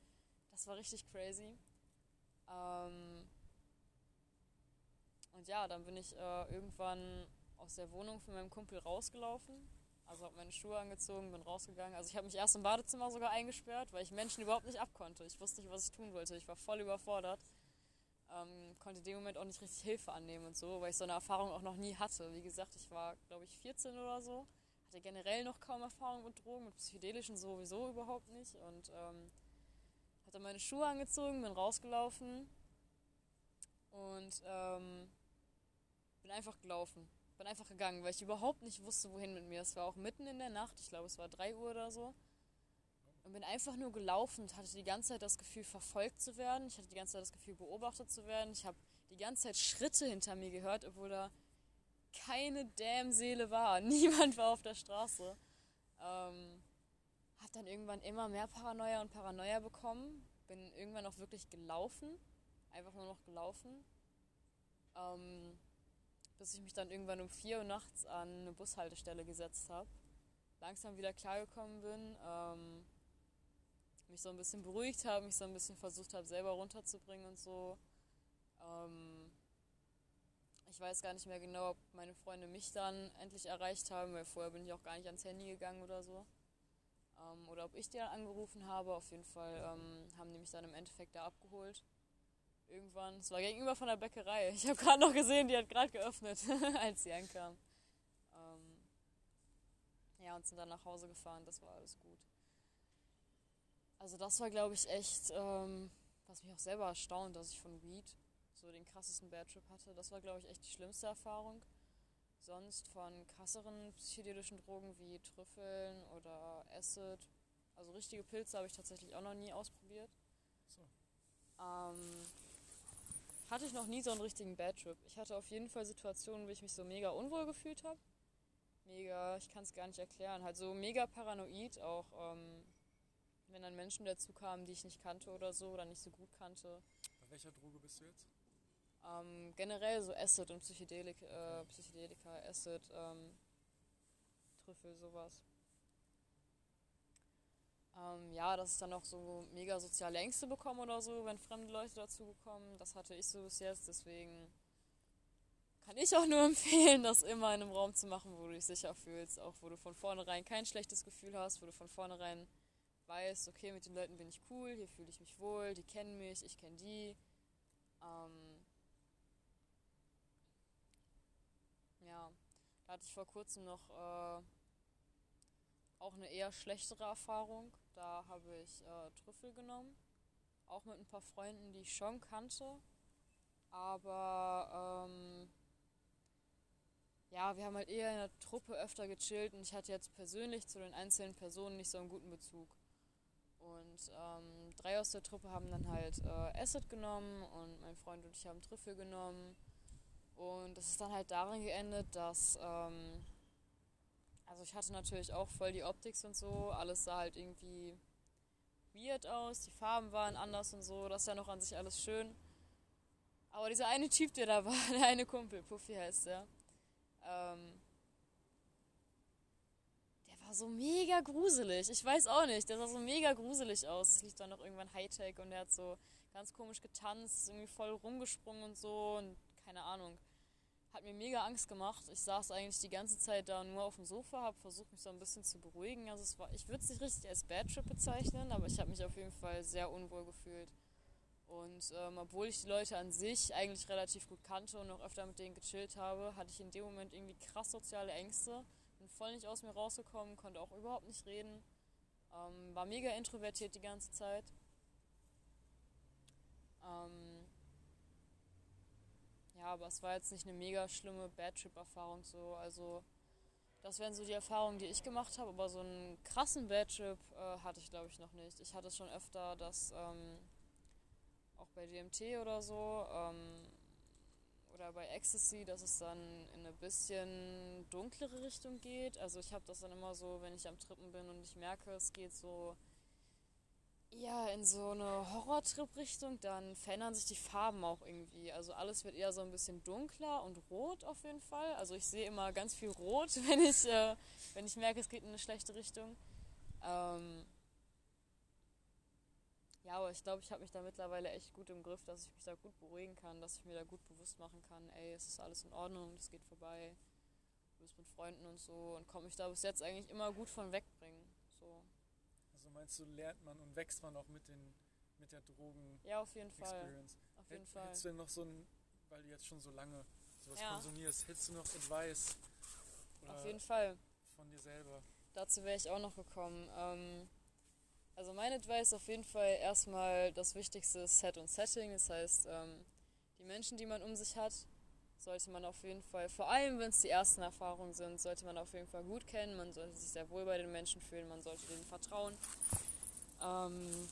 Das war richtig crazy. Ähm und ja, dann bin ich äh, irgendwann aus der Wohnung von meinem Kumpel rausgelaufen. Also habe meine Schuhe angezogen, bin rausgegangen. Also ich habe mich erst im Badezimmer sogar eingesperrt, weil ich Menschen überhaupt nicht abkonnte. Ich wusste nicht, was ich tun wollte. Ich war voll überfordert. Ähm, konnte in dem Moment auch nicht richtig Hilfe annehmen und so, weil ich so eine Erfahrung auch noch nie hatte. Wie gesagt, ich war, glaube ich, 14 oder so hatte generell noch kaum Erfahrung mit Drogen, mit psychedelischen sowieso überhaupt nicht. Und ähm, hatte meine Schuhe angezogen, bin rausgelaufen und ähm, bin einfach gelaufen. Bin einfach gegangen, weil ich überhaupt nicht wusste, wohin mit mir. Es war auch mitten in der Nacht, ich glaube es war 3 Uhr oder so. Und bin einfach nur gelaufen und hatte die ganze Zeit das Gefühl, verfolgt zu werden. Ich hatte die ganze Zeit das Gefühl, beobachtet zu werden. Ich habe die ganze Zeit Schritte hinter mir gehört, obwohl da keine Dämseele war. <laughs> Niemand war auf der Straße. Ähm, hat dann irgendwann immer mehr Paranoia und Paranoia bekommen. Bin irgendwann auch wirklich gelaufen. Einfach nur noch gelaufen. Ähm, bis ich mich dann irgendwann um 4 Uhr nachts an eine Bushaltestelle gesetzt habe. Langsam wieder klargekommen bin. Ähm, mich so ein bisschen beruhigt habe, mich so ein bisschen versucht habe, selber runterzubringen und so. Ähm, ich weiß gar nicht mehr genau, ob meine Freunde mich dann endlich erreicht haben, weil vorher bin ich auch gar nicht ans Handy gegangen oder so. Ähm, oder ob ich die dann angerufen habe. Auf jeden Fall ähm, haben die mich dann im Endeffekt da abgeholt. Irgendwann. Es war gegenüber von der Bäckerei. Ich habe gerade noch gesehen, die hat gerade geöffnet, <laughs> als sie ankam. Ähm, ja, und sind dann nach Hause gefahren. Das war alles gut. Also das war, glaube ich, echt, ähm, was mich auch selber erstaunt, dass ich von Weed so den krassesten Bad Trip hatte. Das war, glaube ich, echt die schlimmste Erfahrung. Sonst von krasseren psychedelischen Drogen wie Trüffeln oder Acid. Also richtige Pilze habe ich tatsächlich auch noch nie ausprobiert. So. Ähm, hatte ich noch nie so einen richtigen Bad Trip. Ich hatte auf jeden Fall Situationen, wo ich mich so mega unwohl gefühlt habe. Mega, ich kann es gar nicht erklären. Halt so mega paranoid, auch ähm, wenn dann Menschen dazu kamen, die ich nicht kannte oder so oder nicht so gut kannte. Bei welcher Droge bist du jetzt? Ähm, generell so Acid und Psychedelik, äh, Psychedelika, Acid, ähm, Trüffel, sowas. Ähm, ja, dass ich dann auch so mega soziale Ängste bekomme oder so, wenn fremde Leute dazugekommen. Das hatte ich so bis jetzt, deswegen kann ich auch nur <laughs> empfehlen, das immer in einem Raum zu machen, wo du dich sicher fühlst, auch wo du von vornherein kein schlechtes Gefühl hast, wo du von vornherein weißt, okay, mit den Leuten bin ich cool, hier fühle ich mich wohl, die kennen mich, ich kenne die. Ähm, Ja, da hatte ich vor kurzem noch äh, auch eine eher schlechtere Erfahrung. Da habe ich äh, Trüffel genommen, auch mit ein paar Freunden, die ich schon kannte. Aber ähm, ja, wir haben halt eher in der Truppe öfter gechillt und ich hatte jetzt persönlich zu den einzelnen Personen nicht so einen guten Bezug. Und ähm, drei aus der Truppe haben dann halt äh, Acid genommen und mein Freund und ich haben Trüffel genommen. Und das ist dann halt darin geendet, dass, ähm, also ich hatte natürlich auch voll die Optik und so, alles sah halt irgendwie weird aus, die Farben waren anders und so, das ist ja noch an sich alles schön. Aber dieser eine Typ, der da war, <laughs> der eine Kumpel, Puffy heißt der, ähm, der war so mega gruselig. Ich weiß auch nicht, der sah so mega gruselig aus. Es lief dann noch irgendwann Hightech und der hat so ganz komisch getanzt, irgendwie voll rumgesprungen und so und keine Ahnung hat mir mega Angst gemacht. Ich saß eigentlich die ganze Zeit da nur auf dem Sofa, habe versucht, mich so ein bisschen zu beruhigen. Also es war, ich würde es nicht richtig als Bad Trip bezeichnen, aber ich habe mich auf jeden Fall sehr unwohl gefühlt. Und ähm, obwohl ich die Leute an sich eigentlich relativ gut kannte und auch öfter mit denen gechillt habe, hatte ich in dem Moment irgendwie krass soziale Ängste. Bin voll nicht aus mir rausgekommen, konnte auch überhaupt nicht reden. Ähm, war mega introvertiert die ganze Zeit. Ähm, ja, aber es war jetzt nicht eine mega schlimme Bad Trip-Erfahrung so. Also das wären so die Erfahrungen, die ich gemacht habe, aber so einen krassen Bad Trip äh, hatte ich glaube ich noch nicht. Ich hatte schon öfter, dass ähm, auch bei DMT oder so ähm, oder bei Ecstasy, dass es dann in eine bisschen dunklere Richtung geht. Also ich habe das dann immer so, wenn ich am Trippen bin und ich merke, es geht so ja, in so eine Horror-Trip-Richtung, dann verändern sich die Farben auch irgendwie. Also alles wird eher so ein bisschen dunkler und rot auf jeden Fall. Also ich sehe immer ganz viel Rot, <laughs> wenn ich, äh, wenn ich merke, es geht in eine schlechte Richtung. Ähm ja, aber ich glaube, ich habe mich da mittlerweile echt gut im Griff, dass ich mich da gut beruhigen kann, dass ich mir da gut bewusst machen kann, ey, es ist alles in Ordnung, es geht vorbei. Du bist mit Freunden und so und komme mich da bis jetzt eigentlich immer gut von wegbringen. Also meinst du, lernt man und wächst man auch mit, den, mit der Drogen Ja, auf jeden Fall. Experience? Auf jeden Hätt- Fall. Hättest du denn noch so ein, weil du jetzt schon so lange sowas Ja. konsumierst, hättest du noch Advice Auf jeden Fall. von dir selber? Dazu wäre ich auch noch gekommen. Ähm, also mein Advice ist auf jeden Fall erstmal das wichtigste ist Set und Setting. Das heißt, ähm, die Menschen, die man um sich hat, sollte man auf jeden Fall, vor allem wenn es die ersten Erfahrungen sind, sollte man auf jeden Fall gut kennen. Man sollte sich sehr wohl bei den Menschen fühlen, man sollte denen vertrauen. Ähm,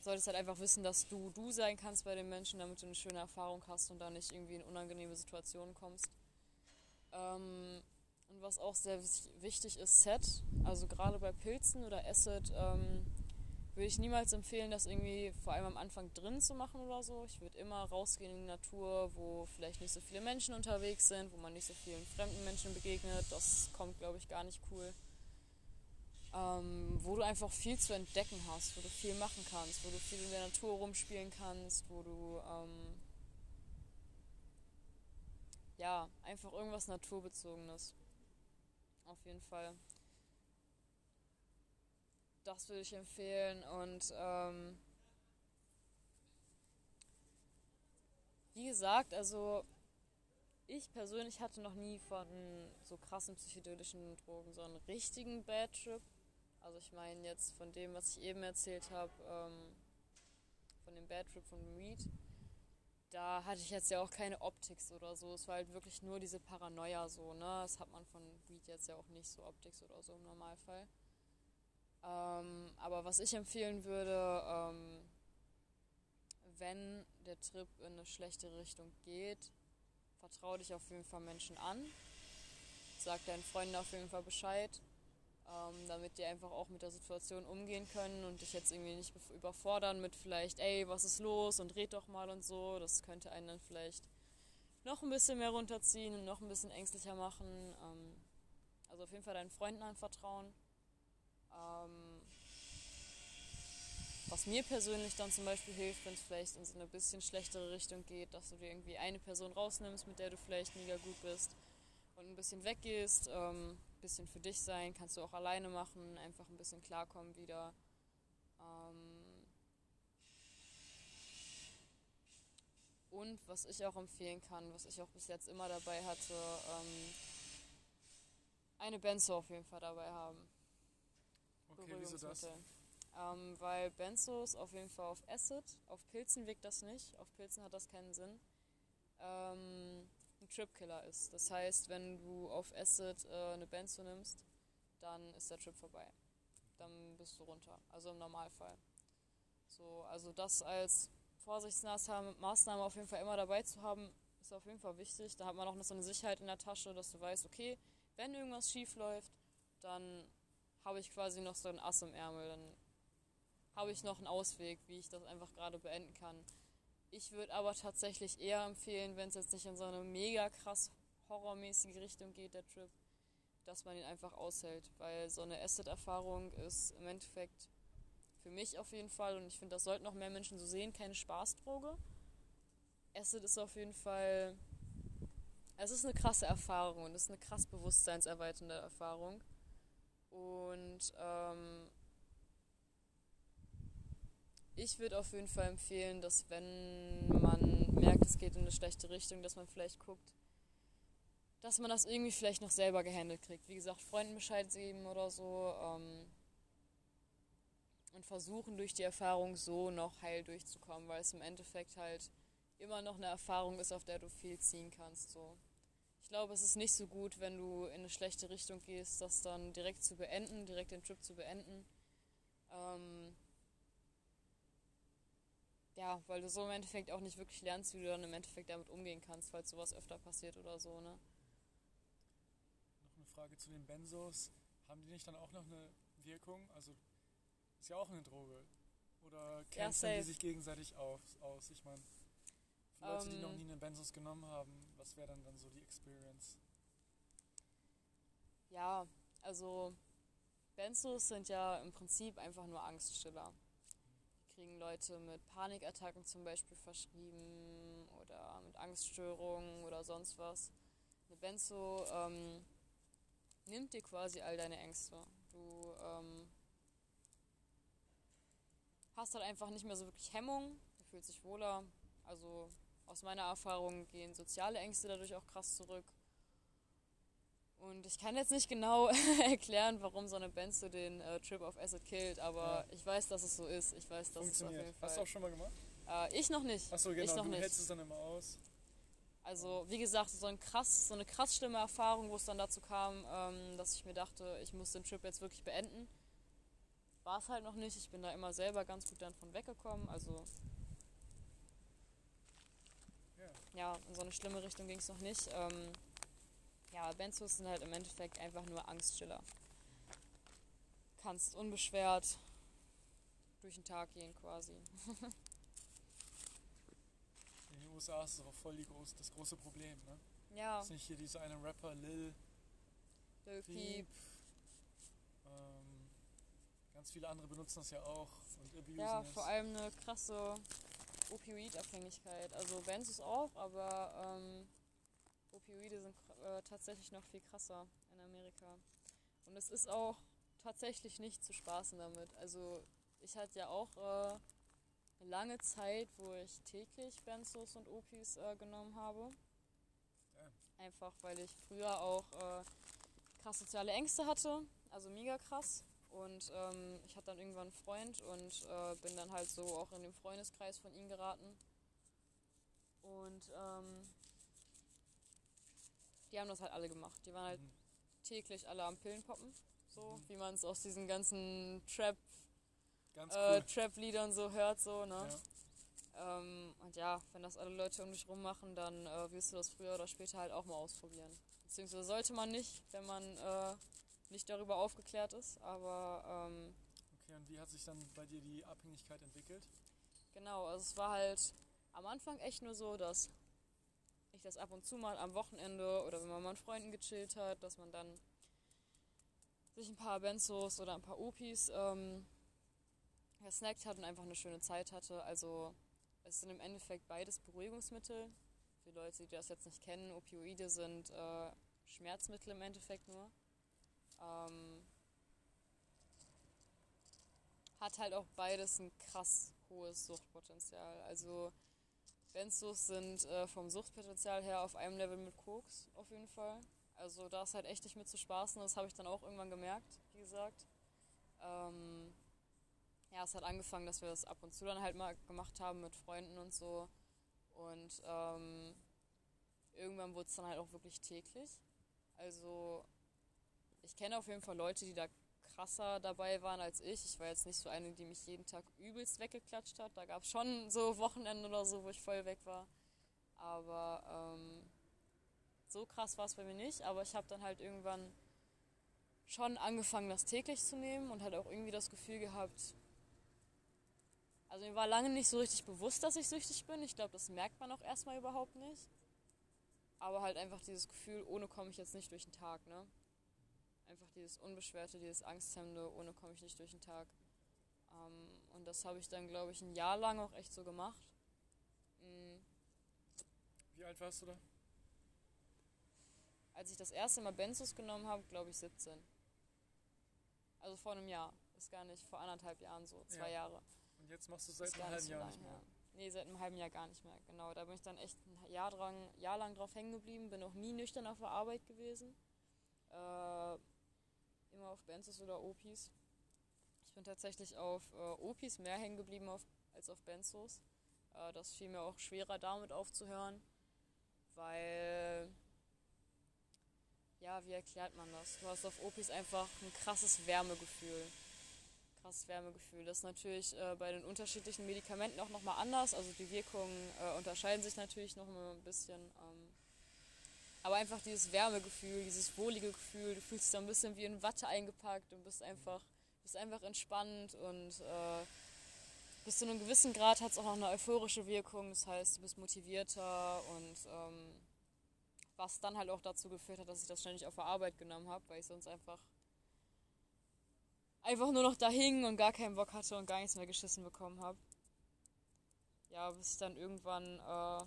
solltest halt einfach wissen, dass du du sein kannst bei den Menschen, damit du eine schöne Erfahrung hast und da nicht irgendwie in unangenehme Situationen kommst. Ähm, und was auch sehr wichtig ist, Set. Also gerade bei Pilzen oder Acid ähm, würde ich niemals empfehlen, das irgendwie vor allem am Anfang drin zu machen oder so. Ich würde immer rausgehen in die Natur, wo vielleicht nicht so viele Menschen unterwegs sind, wo man nicht so vielen fremden Menschen begegnet. Das kommt, glaube ich, gar nicht cool. Ähm, wo du einfach viel zu entdecken hast, wo du viel machen kannst, wo du viel in der Natur rumspielen kannst, wo du ähm, ja einfach irgendwas Naturbezogenes. Auf jeden Fall. Das würde ich empfehlen und ähm, wie gesagt, also ich persönlich hatte noch nie von so krassen psychedelischen Drogen so einen richtigen Bad Trip. Also ich meine jetzt von dem, was ich eben erzählt habe, ähm, von dem Bad Trip von Weed, da hatte ich jetzt ja auch keine Optics oder so. Es war halt wirklich nur diese Paranoia so, ne? Das hat man von Weed jetzt ja auch nicht so Optics oder so im Normalfall. Ähm, aber was ich empfehlen würde, ähm, wenn der Trip in eine schlechte Richtung geht, vertraue dich auf jeden Fall Menschen an. Sag deinen Freunden auf jeden Fall Bescheid, ähm, damit die einfach auch mit der Situation umgehen können und dich jetzt irgendwie nicht überfordern mit vielleicht, ey, was ist los und red doch mal und so. Das könnte einen dann vielleicht noch ein bisschen mehr runterziehen und noch ein bisschen ängstlicher machen. Ähm, also auf jeden Fall deinen Freunden anvertrauen. Ähm, was mir persönlich dann zum Beispiel hilft, wenn es vielleicht in so eine bisschen schlechtere Richtung geht, dass du dir irgendwie eine Person rausnimmst, mit der du vielleicht mega gut bist und ein bisschen weggehst, ähm, ein bisschen für dich sein, kannst du auch alleine machen, einfach ein bisschen klarkommen wieder. Ähm und was ich auch empfehlen kann, was ich auch bis jetzt immer dabei hatte, ähm, eine Benzo auf jeden Fall dabei haben. Okay, wieso das? Beruhigungsmittel. Ähm, weil Benzos auf jeden Fall auf Acid, auf Pilzen wirkt das nicht, auf Pilzen hat das keinen Sinn, ähm, ein Tripkiller ist. Das heißt, wenn du auf Acid äh, eine Benzo nimmst, dann ist der Trip vorbei. Dann bist du runter, also im Normalfall. So, also das als Vorsichtsmaßnahme auf jeden Fall immer dabei zu haben, ist auf jeden Fall wichtig. Da hat man auch noch so eine Sicherheit in der Tasche, dass du weißt, okay, wenn irgendwas schief läuft, dann habe ich quasi noch so ein Ass im Ärmel. Dann habe ich noch einen Ausweg, wie ich das einfach gerade beenden kann. Ich würde aber tatsächlich eher empfehlen, wenn es jetzt nicht in so eine mega krass horrormäßige Richtung geht, der Trip, dass man ihn einfach aushält. Weil so eine Acid-Erfahrung ist im Endeffekt für mich auf jeden Fall, und ich finde, das sollten noch mehr Menschen so sehen, keine Spaßdroge. Acid ist auf jeden Fall. Es ist eine krasse Erfahrung und es ist eine krass bewusstseinserweiternde Erfahrung. Und ähm, ich würde auf jeden Fall empfehlen, dass wenn man merkt, es geht in eine schlechte Richtung, dass man vielleicht guckt, dass man das irgendwie vielleicht noch selber gehandelt kriegt. Wie gesagt, Freunden Bescheid geben oder so. Ähm, und versuchen durch die Erfahrung so noch heil durchzukommen, weil es im Endeffekt halt immer noch eine Erfahrung ist, auf der du viel ziehen kannst. So. Ich glaube, es ist nicht so gut, wenn du in eine schlechte Richtung gehst, das dann direkt zu beenden, direkt den Trip zu beenden. Ähm, ja, weil du so im Endeffekt auch nicht wirklich lernst, wie du dann im Endeffekt damit umgehen kannst, falls sowas öfter passiert oder so, ne? Noch eine Frage zu den Benzos. Haben die nicht dann auch noch eine Wirkung? Also ist ja auch eine Droge. Oder canceln safe. die sich gegenseitig auf, aus? Ich meine, für Leute, die Ähm. noch nie eine Benzos genommen haben, was wäre dann dann so die Experience? Ja, also Benzos sind ja im Prinzip einfach nur Angststiller. Die kriegen Leute mit Panikattacken zum Beispiel verschrieben oder mit Angststörungen oder sonst was. Eine Benzo ähm, nimmt dir quasi all deine Ängste. Du ähm, hast halt einfach nicht mehr so wirklich Hemmung, du fühlst dich wohler. Also aus meiner Erfahrung gehen soziale Ängste dadurch auch krass zurück. Und ich kann jetzt nicht genau <laughs> erklären, warum so eine Benzo den äh, Trip auf Acid killt, aber ich weiß, dass es so ist. Ich weiß, dass es auf Funktioniert. jeden Hast du Fall. auch schon mal gemacht? Äh, ich noch nicht. Achso, ich genau, noch du nicht. hältst es dann immer aus. Also wie gesagt, so, ein krass, so eine krass schlimme Erfahrung, wo es dann dazu kam, ähm, dass ich mir dachte, ich muss den Trip jetzt wirklich beenden. War es halt noch nicht. Ich bin da immer selber ganz gut dann von weggekommen. Also Ja. in so eine schlimme Richtung ging es noch nicht. Ähm, ja, Benzos sind halt im Endeffekt einfach nur Angststiller. Kannst unbeschwert durch den Tag gehen quasi. In den USA ist es auch voll die groß, das große Problem, ne? Ja, Ist nicht hier dieser eine Rapper Lil Lil Peep. Ähm, ganz viele andere benutzen das ja auch und abusen Ja, vor allem eine krasse Opioidabhängigkeit. Also Benzos auch, aber ähm, Opioide sind äh, tatsächlich noch viel krasser in Amerika. Und es ist auch tatsächlich nicht zu spaßen damit. Also ich hatte ja auch äh, eine lange Zeit, wo ich täglich Benzos und Opis äh, genommen habe. Einfach weil ich früher auch äh, krass soziale Ängste hatte, also mega krass. Und ähm, ich hatte dann irgendwann einen Freund und äh, bin dann halt so auch in den Freundeskreis von ihm geraten. Und ähm, die haben das halt alle gemacht. Die waren halt Mhm. täglich alle am Pillen poppen. So, Mhm. wie man es aus diesen ganzen Trap, Ganz äh, cool. Trap-Liedern so hört, so, ne? ja. Ähm, und ja, wenn das alle Leute um dich rum machen, dann äh, wirst du das früher oder später halt auch mal ausprobieren. Beziehungsweise sollte man nicht, wenn man äh, nicht darüber aufgeklärt ist. Aber ähm, Okay, und wie hat sich dann bei dir die Abhängigkeit entwickelt? genau, also es war halt am Anfang echt nur so, dass ich das ab und zu mal am Wochenende oder wenn man mal mit Freunden gechillt hat, dass man dann sich ein paar Benzos oder ein paar Opis ähm, gesnackt hat und einfach eine schöne Zeit hatte. Also es sind im Endeffekt beides Beruhigungsmittel. Für Leute, die das jetzt nicht kennen, Opioide sind äh, Schmerzmittel im Endeffekt nur. Ähm, hat halt auch beides ein krass hohes Suchtpotenzial. Also Benzos sind äh, vom Suchtpotenzial her auf einem Level mit Koks auf jeden Fall. Also da ist halt echt nicht mit zu spaßen. Das habe ich dann auch irgendwann gemerkt, wie gesagt. Ähm, ja, es hat angefangen, dass wir das ab und zu dann halt mal gemacht haben mit Freunden und so. Und ähm, irgendwann wurde es dann halt auch wirklich täglich. Also ich kenne auf jeden Fall Leute, die da krasser dabei waren als ich. Ich war jetzt nicht so eine, die mich jeden Tag übelst weggeklatscht hat. Da gab es schon so Wochenende oder so, wo ich voll weg war. Aber ähm, so krass war es bei mir nicht. Aber ich habe dann halt irgendwann schon angefangen, das täglich zu nehmen und halt auch irgendwie das Gefühl gehabt, also mir war lange nicht so richtig bewusst, dass ich süchtig bin. Ich glaube, das merkt man auch erstmal überhaupt nicht. Aber halt einfach dieses Gefühl, ohne komme ich jetzt nicht durch den Tag, ne? Einfach dieses Unbeschwerte, dieses Angsthemmende, ohne komme ich nicht durch den Tag. Ähm, und das habe ich dann, glaube ich, ein Jahr lang auch echt so gemacht. Mm, Wie alt warst du da? Als ich das erste Mal Benzos genommen habe, glaube ich 17. Also vor einem Jahr. Ist gar nicht, vor anderthalb Jahren so, zwei Ja. Jahre. Und jetzt machst du seit einem halben Jahr nicht mehr. her. Nee, seit einem halben Jahr gar nicht mehr. Genau, da bin ich dann echt ein Jahr, dran, Jahr lang drauf hängen geblieben. Bin auch nie nüchtern auf der Arbeit gewesen. Äh, immer auf Benzos oder Opis. Ich bin tatsächlich auf äh, Opis mehr hängen geblieben auf, als auf Benzos. Äh, das fiel mir auch schwerer damit aufzuhören, weil ja, wie erklärt man das? Du hast auf Opis einfach ein krasses Wärmegefühl. Krasses Wärmegefühl. Das ist natürlich äh, bei den unterschiedlichen Medikamenten auch nochmal anders. Also die Wirkungen äh, unterscheiden sich natürlich noch mal ein bisschen. Ähm, aber einfach dieses Wärmegefühl, dieses wohlige Gefühl, du fühlst dich da ein bisschen wie in Watte eingepackt und bist einfach, bist einfach entspannt und äh, bis zu einem gewissen Grad hat es auch noch eine euphorische Wirkung. Das heißt, du bist motivierter und ähm, was dann halt auch dazu geführt hat, dass ich das ständig auf der Arbeit genommen habe, weil ich sonst einfach einfach nur noch da hing und gar keinen Bock hatte und gar nichts mehr geschissen bekommen habe. Ja, bis ich dann irgendwann äh,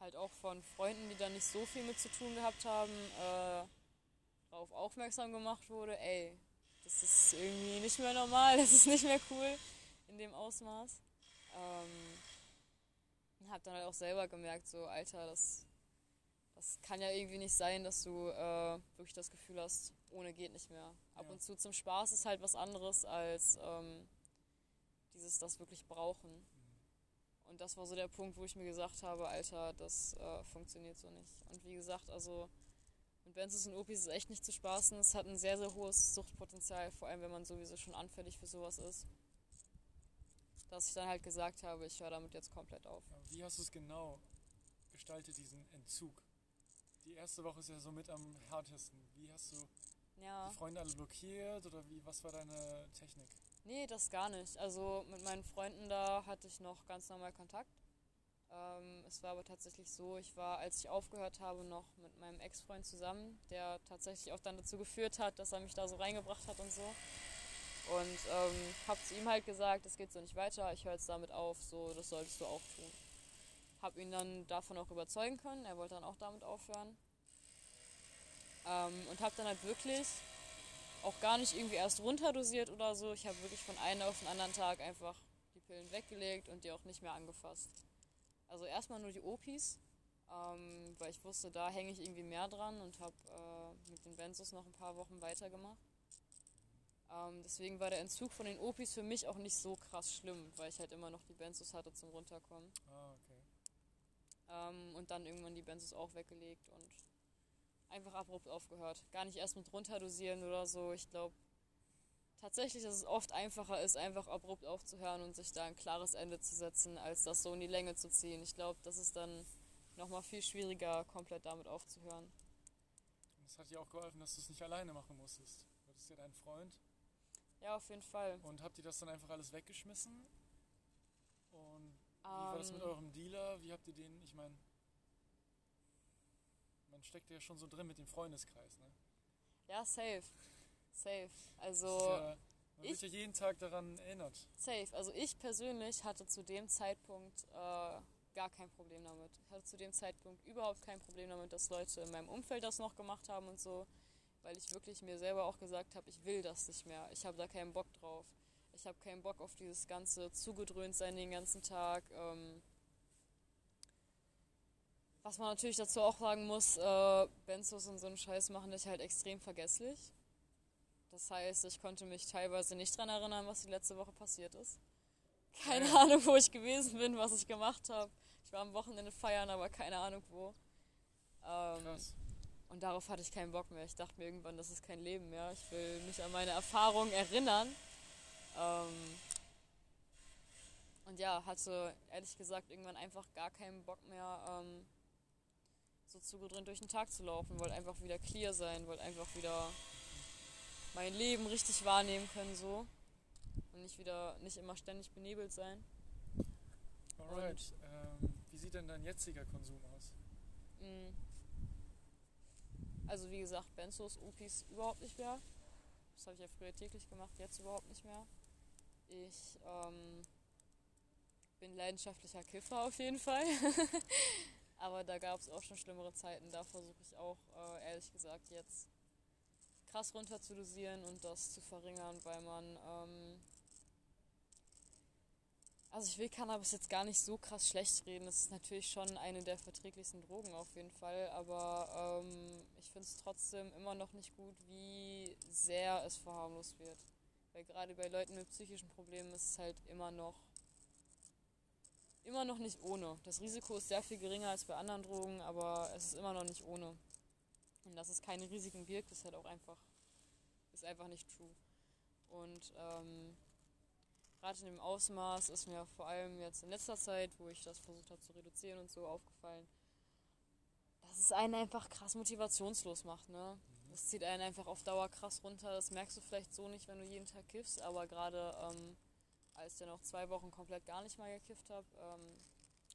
halt auch von Freunden, die da nicht so viel mit zu tun gehabt haben, äh, darauf aufmerksam gemacht wurde, ey, das ist irgendwie nicht mehr normal, <laughs> das ist nicht mehr cool in dem Ausmaß. Ähm, und hab dann halt auch selber gemerkt, so, Alter, das das kann ja irgendwie nicht sein, dass du äh, wirklich das Gefühl hast, ohne geht nicht mehr. Ab ja. und zu zum Spaß ist halt was anderes als ähm, dieses das wirklich brauchen. Und das war so der Punkt, wo ich mir gesagt habe, Alter, das äh, funktioniert so nicht. Und wie gesagt, also mit Benzos und Opis ist echt nicht zu spaßen. Es hat ein sehr, sehr hohes Suchtpotenzial, vor allem wenn man sowieso schon anfällig für sowas ist. Dass ich dann halt gesagt habe, ich höre damit jetzt komplett auf. Wie hast du es genau gestaltet, diesen Entzug? die erste Woche ist ja so mit am härtesten. Wie hast du ja. die Freunde alle blockiert oder wie, was war deine Technik? Nee, das gar nicht. Also mit meinen Freunden da hatte ich noch ganz normal Kontakt. Ähm, es war aber tatsächlich so, ich war, als ich aufgehört habe, noch mit meinem Ex-Freund zusammen, der tatsächlich auch dann dazu geführt hat, dass er mich da so reingebracht hat und so. Und ähm, habe zu ihm halt gesagt, es geht so nicht weiter, ich höre jetzt damit auf, so, das solltest du auch tun. Habe ihn dann davon auch überzeugen können. Er wollte dann auch damit aufhören. Ähm, und habe dann halt wirklich auch gar nicht irgendwie erst runterdosiert oder so. Ich habe wirklich von einem auf den anderen Tag einfach die Pillen weggelegt und die auch nicht mehr angefasst. Also erstmal nur die Opis, ähm, weil ich wusste, da hänge ich irgendwie mehr dran und habe äh, mit den Benzos noch ein paar Wochen weitergemacht. Ähm, deswegen war der Entzug von den Opis für mich auch nicht so krass schlimm, weil ich halt immer noch die Benzos hatte zum Runterkommen. Ah, okay. Ähm, und dann irgendwann die Benzos auch weggelegt und einfach abrupt aufgehört. Gar nicht erst mit runterdosieren oder so. Ich glaube tatsächlich, dass es oft einfacher ist, einfach abrupt aufzuhören und sich da ein klares Ende zu setzen, als das so in die Länge zu ziehen. Ich glaube, das ist dann nochmal viel schwieriger, komplett damit aufzuhören. Das hat dir auch geholfen, dass du es nicht alleine machen musstest. Du hattest ja deinen Freund. Ja, auf jeden Fall. Und habt ihr das dann einfach alles weggeschmissen? Und wie war das mit ähm. eurem Dealer? Wie habt ihr den, ich meine, man steckt ja schon so drin mit dem Freundeskreis, ne? Ja, safe. Safe. Also. Ja, man ich, wird ja jeden Tag daran erinnert. Safe. Also ich persönlich hatte zu dem Zeitpunkt äh, gar kein Problem damit. Ich hatte zu dem Zeitpunkt überhaupt kein Problem damit, dass Leute in meinem Umfeld das noch gemacht haben und so. Weil ich wirklich mir selber auch gesagt habe, ich will das nicht mehr. Ich habe da keinen Bock drauf. Ich habe keinen Bock auf dieses ganze zugedröhnt sein den ganzen Tag. Ähm, was man natürlich dazu auch sagen muss, äh, Benzos und so einen Scheiß machen dich halt extrem vergesslich. Das heißt, ich konnte mich teilweise nicht daran erinnern, was die letzte Woche passiert ist. Keine ja. Ahnung, wo ich gewesen bin, was ich gemacht habe. Ich war am Wochenende feiern, aber keine Ahnung wo. Ähm, Krass. Und darauf hatte ich keinen Bock mehr. Ich dachte mir irgendwann, das ist kein Leben mehr. Ich will mich an meine Erfahrungen erinnern ähm, und ja, hatte ehrlich gesagt irgendwann einfach gar keinen Bock mehr, ähm, so zugedröhnt durch den Tag zu laufen. Wollte einfach wieder clear sein, wollte einfach wieder mein Leben richtig wahrnehmen können so. Und nicht wieder, nicht immer ständig benebelt sein. Alright. Ähm, wie sieht denn dein jetziger Konsum aus? Mm. Also wie gesagt, Benzos, Upis überhaupt nicht mehr. Das habe ich ja früher täglich gemacht, jetzt überhaupt nicht mehr. Ich ähm, bin leidenschaftlicher Kiffer auf jeden Fall. <laughs> Aber da gab es auch schon schlimmere Zeiten. Da versuche ich auch, äh, ehrlich gesagt, jetzt krass runter zu dosieren und das zu verringern, weil man. Ähm, also ich will Cannabis jetzt gar nicht so krass schlecht reden. Es ist natürlich schon eine der verträglichsten Drogen auf jeden Fall, aber ähm, ich finde es trotzdem immer noch nicht gut, wie sehr es verharmlost wird. Weil gerade bei Leuten mit psychischen Problemen ist es halt immer noch immer noch nicht ohne. Das Risiko ist sehr viel geringer als bei anderen Drogen, aber es ist immer noch nicht ohne. Und dass es keine Risiken birgt, ist halt auch einfach, ist einfach nicht true. Und ähm, gerade in dem Ausmaß ist mir vor allem jetzt in letzter Zeit, wo ich das versucht habe zu reduzieren und so, aufgefallen, dass es einen einfach krass motivationslos macht. Ne? Das zieht einen einfach auf Dauer krass runter. Das merkst du vielleicht so nicht, wenn du jeden Tag kiffst, aber gerade ähm, als ich dann noch zwei Wochen komplett gar nicht mal gekifft habe, ähm,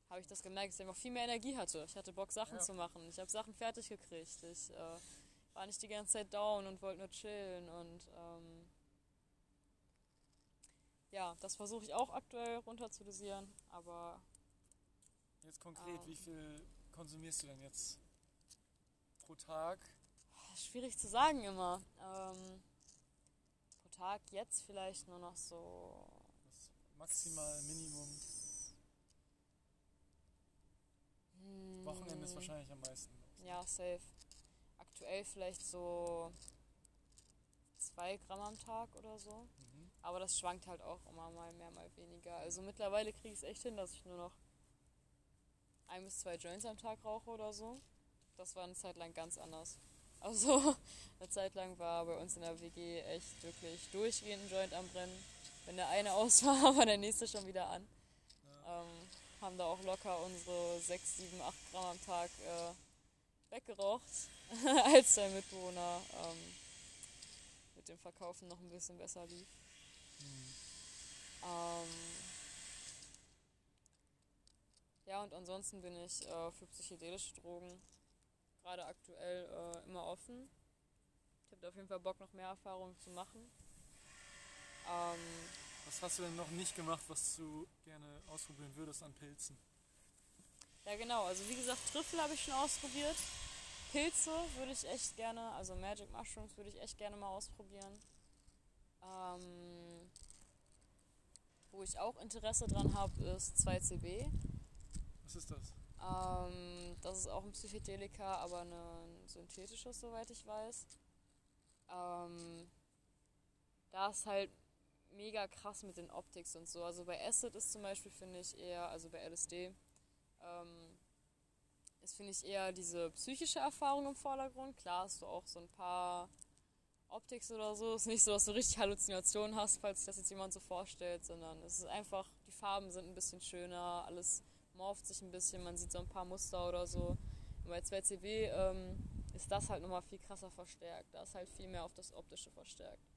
habe ich das gemerkt, dass ich einfach viel mehr Energie hatte. Ich hatte Bock, Sachen Ja. zu machen. Ich habe Sachen fertig gekriegt. Ich äh, war nicht die ganze Zeit down und wollte nur chillen. Und ähm, ja, das versuche ich auch aktuell runter zu dosieren. Aber Jetzt konkret, Ähm. wie viel konsumierst du denn jetzt pro Tag? schwierig zu sagen immer. Ähm, pro Tag jetzt vielleicht nur noch so maximal Minimum. hm, Wochenende ist wahrscheinlich am meisten. Ja, safe. Aktuell vielleicht so zwei Gramm am Tag oder so. Mhm. Aber das schwankt halt auch immer mal mehr, mal weniger. Also mittlerweile kriege ich es echt hin, dass ich nur noch ein bis zwei Joints am Tag rauche oder so. Das war eine Zeit lang ganz anders. Also <laughs> eine Zeit lang war bei uns in der WG echt wirklich durchgehend ein Joint am Brennen. Wenn der eine aus war, <laughs> war der nächste schon wieder an. Ähm, haben da auch locker unsere 6, 7, 8 Gramm am Tag äh, weggeraucht, <laughs> als der Mitbewohner ähm, mit dem Verkaufen noch ein bisschen besser lief. Mhm. Ähm, ja, und ansonsten bin ich äh, für psychedelische Drogen gerade aktuell äh, immer offen. Ich habe da auf jeden Fall Bock, noch mehr Erfahrungen zu machen. Ähm, Was hast du denn noch nicht gemacht, was du gerne ausprobieren würdest an Pilzen? Ja, genau. Also wie gesagt, Trüffel habe ich schon ausprobiert. Pilze würde ich echt gerne, also Magic Mushrooms würde ich echt gerne mal ausprobieren. Ähm, wo ich auch Interesse dran habe, ist 2CB. Was ist das? Ähm, das ist auch ein Psychedelika, aber eine, ein synthetisches, soweit ich weiß. Ähm, da ist halt mega krass mit den Optics und so. Also bei Acid ist zum Beispiel, finde ich, eher, also bei LSD, ähm, ist, finde ich, eher diese psychische Erfahrung im Vordergrund. Klar hast du auch so ein paar Optics oder so. Ist nicht so, dass du richtig Halluzinationen hast, falls sich das jetzt jemand so vorstellt, sondern es ist einfach, die Farben sind ein bisschen schöner, alles morpht sich ein bisschen, man sieht so ein paar Muster oder so. Und bei 2CB ähm, ist das halt nochmal viel krasser verstärkt. Da ist halt viel mehr auf das Optische verstärkt.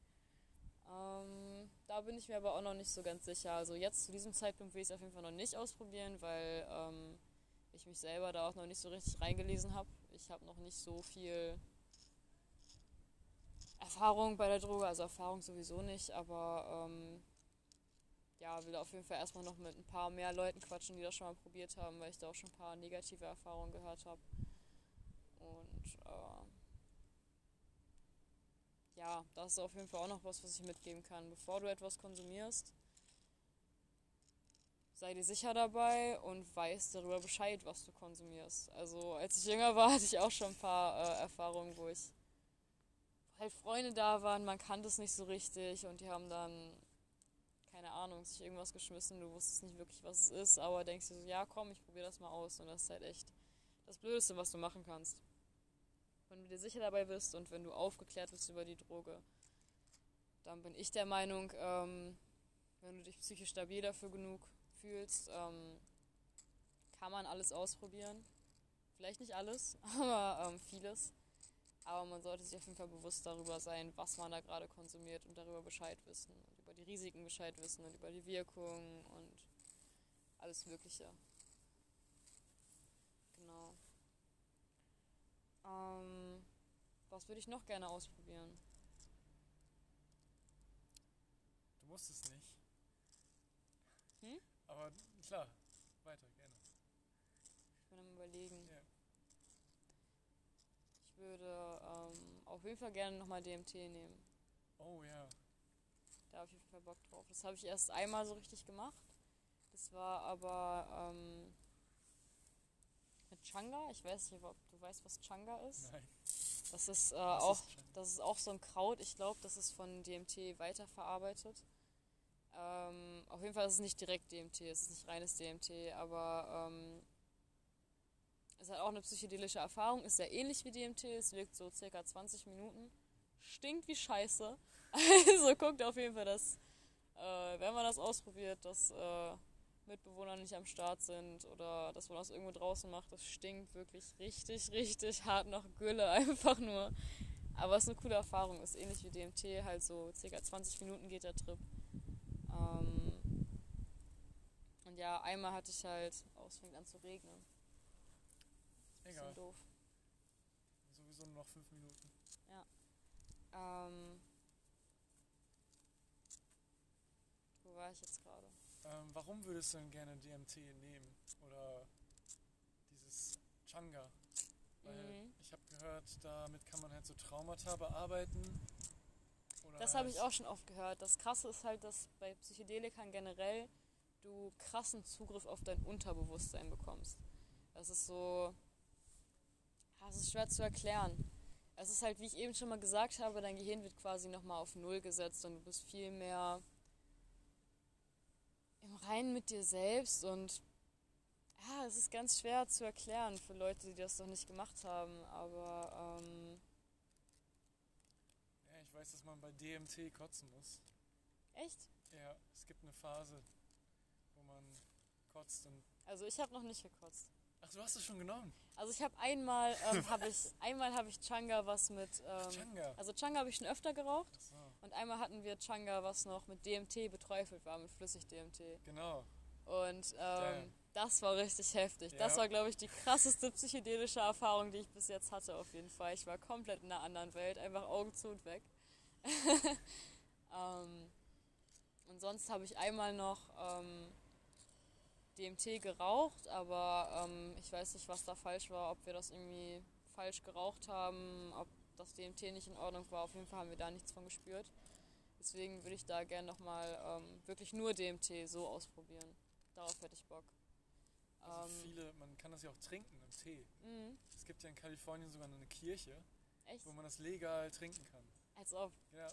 Ähm, da bin ich mir aber auch noch nicht so ganz sicher. Also jetzt zu diesem Zeitpunkt will ich es auf jeden Fall noch nicht ausprobieren, weil ähm, ich mich selber da auch noch nicht so richtig reingelesen habe. Ich habe noch nicht so viel Erfahrung bei der Droge, also Erfahrung sowieso nicht, aber ähm, ja, will auf jeden Fall erstmal noch mit ein paar mehr Leuten quatschen, die das schon mal probiert haben, weil ich da auch schon ein paar negative Erfahrungen gehört habe. Und äh, ja, das ist auf jeden Fall auch noch was, was ich mitgeben kann. Bevor du etwas konsumierst, sei dir sicher dabei und weiß darüber Bescheid, was du konsumierst. Also als ich jünger war, <laughs> hatte ich auch schon ein paar äh, Erfahrungen, wo ich halt Freunde da waren, man kannte es nicht so richtig und die haben dann, keine Ahnung, sich irgendwas geschmissen, du wusstest nicht wirklich, was es ist, aber denkst dir so, ja komm, ich probiere das mal aus und das ist halt echt das Blödeste, was du machen kannst. Wenn du dir sicher dabei bist und wenn du aufgeklärt bist über die Droge, dann bin ich der Meinung, ähm, wenn du dich psychisch stabil dafür genug fühlst, ähm, kann man alles ausprobieren. Vielleicht nicht alles, <laughs> aber ähm, vieles. Aber man sollte sich auf jeden Fall bewusst darüber sein, was man da gerade konsumiert und darüber Bescheid wissen und über die Risiken Bescheid wissen und über die Wirkung und alles Mögliche. Genau. Ähm, was würde ich noch gerne ausprobieren? Du musst es nicht. Hm? Aber klar, weiter, gerne. Ich bin am überlegen. Ja. Ich würde ähm, auf jeden Fall gerne nochmal DMT nehmen. Oh ja. Da habe ich auf jeden Fall Bock drauf. Das habe ich erst einmal so richtig gemacht. Das war aber ähm, mit Changa. Ich weiß nicht, ob du weißt, was Changa ist. Nein. Das ist, äh, auch, ist das ist auch so ein Kraut. Ich glaube, das ist von DMT weiterverarbeitet. Ähm, auf jeden Fall ist es nicht direkt DMT, es ist nicht reines DMT, aber ähm, es hat auch eine psychedelische Erfahrung, ist sehr ähnlich wie DMT, es wirkt so circa 20 Minuten, stinkt wie Scheiße. <laughs> Also guckt auf jeden Fall, dass, äh, wenn man das ausprobiert, dass äh, Mitbewohner nicht am Start sind oder dass man das irgendwo draußen macht, das stinkt wirklich richtig, richtig hart nach Gülle, <laughs> einfach nur. Aber es ist eine coole Erfahrung, ist ähnlich wie DMT, halt so circa 20 Minuten geht der Trip. Ähm, und ja, einmal hatte ich halt, oh, es fängt an zu regnen. Bisschen Egal. doof. Sowieso nur noch fünf Minuten. Ähm, wo war ich jetzt gerade? Ähm, warum würdest du denn gerne DMT nehmen? Oder dieses Changa? Weil Mhm. ich habe gehört, damit kann man halt so Traumata bearbeiten. Das habe ich auch schon oft gehört. Das Krasse ist halt, dass bei Psychedelikern generell du krassen Zugriff auf dein Unterbewusstsein bekommst. Das ist so. ja, Es ist schwer zu erklären. Es ist halt, wie ich eben schon mal gesagt habe, dein Gehirn wird quasi nochmal auf Null gesetzt und du bist viel mehr im Reinen mit dir selbst und ja, es ist ganz schwer zu erklären für Leute, die das noch nicht gemacht haben, aber ähm, Ja, ich weiß, dass man bei DMT kotzen muss. echt? Ja, es gibt eine Phase, wo man kotzt und. Also ich habe noch nicht gekotzt. Ach, du hast es schon genommen. Also ich habe einmal ähm, habe ich <laughs> einmal habe ich Changa was mit ähm, Changa. also Changa habe ich schon öfter geraucht Ach so, und einmal hatten wir Changa was noch mit DMT beträufelt war mit flüssig DMT genau. und ähm, das war richtig heftig. Das Ja. war glaube ich die krasseste psychedelische Erfahrung, die ich bis jetzt hatte auf jeden Fall. Ich war komplett in einer anderen Welt, einfach Augen zu und weg. <laughs> ähm, und sonst habe ich einmal noch ähm, DMT geraucht, aber ähm, ich weiß nicht, was da falsch war, ob wir das irgendwie falsch geraucht haben, ob das DMT nicht in Ordnung war. Auf jeden Fall haben wir da nichts von gespürt. Deswegen würde ich da gerne nochmal ähm, wirklich nur DMT so ausprobieren. Darauf hätte ich Bock. Also Ähm, viele, man kann das ja auch trinken im Tee. Mhm. Es gibt ja in Kalifornien sogar eine Kirche, Echt? wo man das legal trinken kann. Als ob. Ja,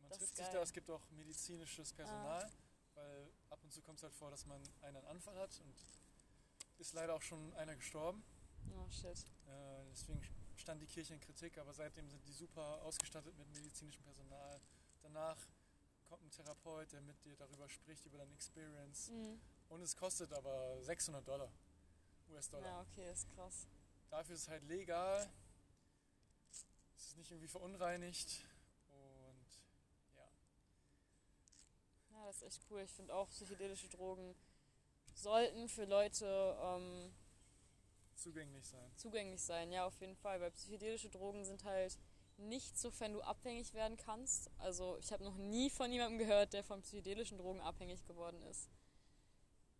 man Das trifft sich da, es gibt auch medizinisches Personal, weil ab und zu kommt es halt vor, dass man einen Anfall hat und ist leider auch schon einer gestorben. Oh shit. Äh, deswegen stand die Kirche in Kritik, aber seitdem sind die super ausgestattet mit medizinischem Personal. Danach kommt ein Therapeut, der mit dir darüber spricht, über deine Experience. Mhm. Und es kostet aber 600 Dollar, US-Dollar. Ja, okay, ist krass. Dafür ist es halt legal. Es ist nicht irgendwie verunreinigt. Und ja, Ja, das ist echt cool. Ich finde auch psychedelische Drogen sollten für Leute ähm, zugänglich sein. zugänglich sein. Ja, auf jeden Fall. Weil psychedelische Drogen sind halt nicht so, wenn du abhängig werden kannst. Also ich habe noch nie von jemandem gehört, der von psychedelischen Drogen abhängig geworden ist.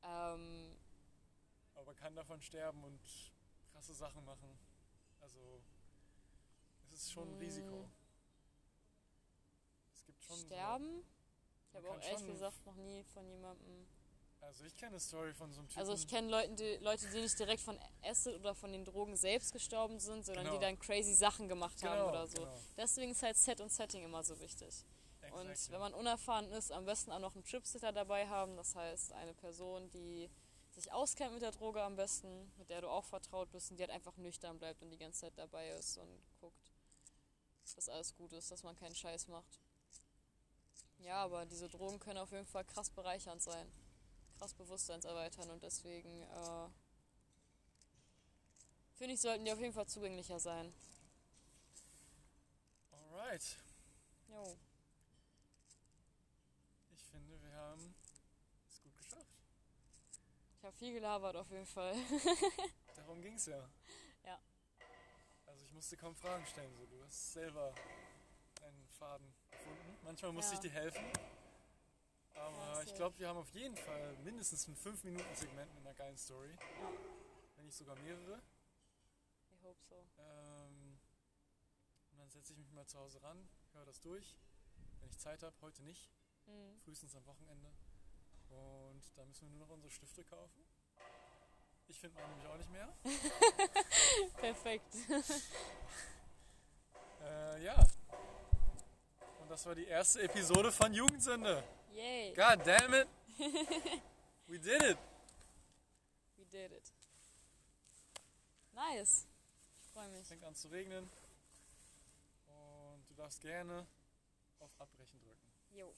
Ähm, Aber kann davon sterben und krasse Sachen machen. Also, es ist schon ein Mm. Risiko. Es gibt schon. sterben? Ich Man habe auch ehrlich gesagt noch nie von jemandem. So, also, ich kenne eine Story von so einem Typen. Also ich kenne Leute die, Leute, die nicht direkt von Acid oder von den Drogen selbst gestorben sind, sondern Genau. die dann crazy Sachen gemacht haben genau, oder so. Genau. Deswegen ist halt Set und Setting immer so wichtig. Und Exactly. wenn man unerfahren ist, am besten auch noch einen Tripsitter dabei haben. Das heißt, eine Person, die sich auskennt mit der Droge am besten, mit der du auch vertraut bist und die halt einfach nüchtern bleibt und die ganze Zeit dabei ist und guckt, dass alles gut ist, dass man keinen Scheiß macht. Ja, aber diese Drogen können auf jeden Fall krass bereichernd sein. Krass bewusstseinserweitern und deswegen äh, finde ich, sollten die auf jeden Fall zugänglicher sein. Alright. Jo. Ich finde, wir haben es gut geschafft. Ich habe viel gelabert auf jeden Fall. <laughs> Darum ging es ja. Ja. Also ich musste kaum Fragen stellen, so du hast selber deinen Faden gefunden. Manchmal musste Ja. ich dir helfen. Aber ich glaube, wir haben auf jeden Fall mindestens ein 5-Minuten-Segment mit einer geilen Story. Wenn nicht sogar mehrere. I hope so. Ähm, und dann setze ich mich mal zu Hause ran, höre das durch. Wenn ich Zeit habe, heute nicht, Mhm. frühestens am Wochenende. Und dann müssen wir nur noch unsere Stifte kaufen. Ich finde meine nämlich auch nicht mehr. <laughs> Perfekt. <laughs> Äh, ja. Und das war die erste Episode von Jugendsünde. Yay, God damn it. <laughs> We did it. we did it. Nice. Ich freue mich. Es fängt an zu regnen. Und du darfst gerne auf Abbrechen drücken. Jo.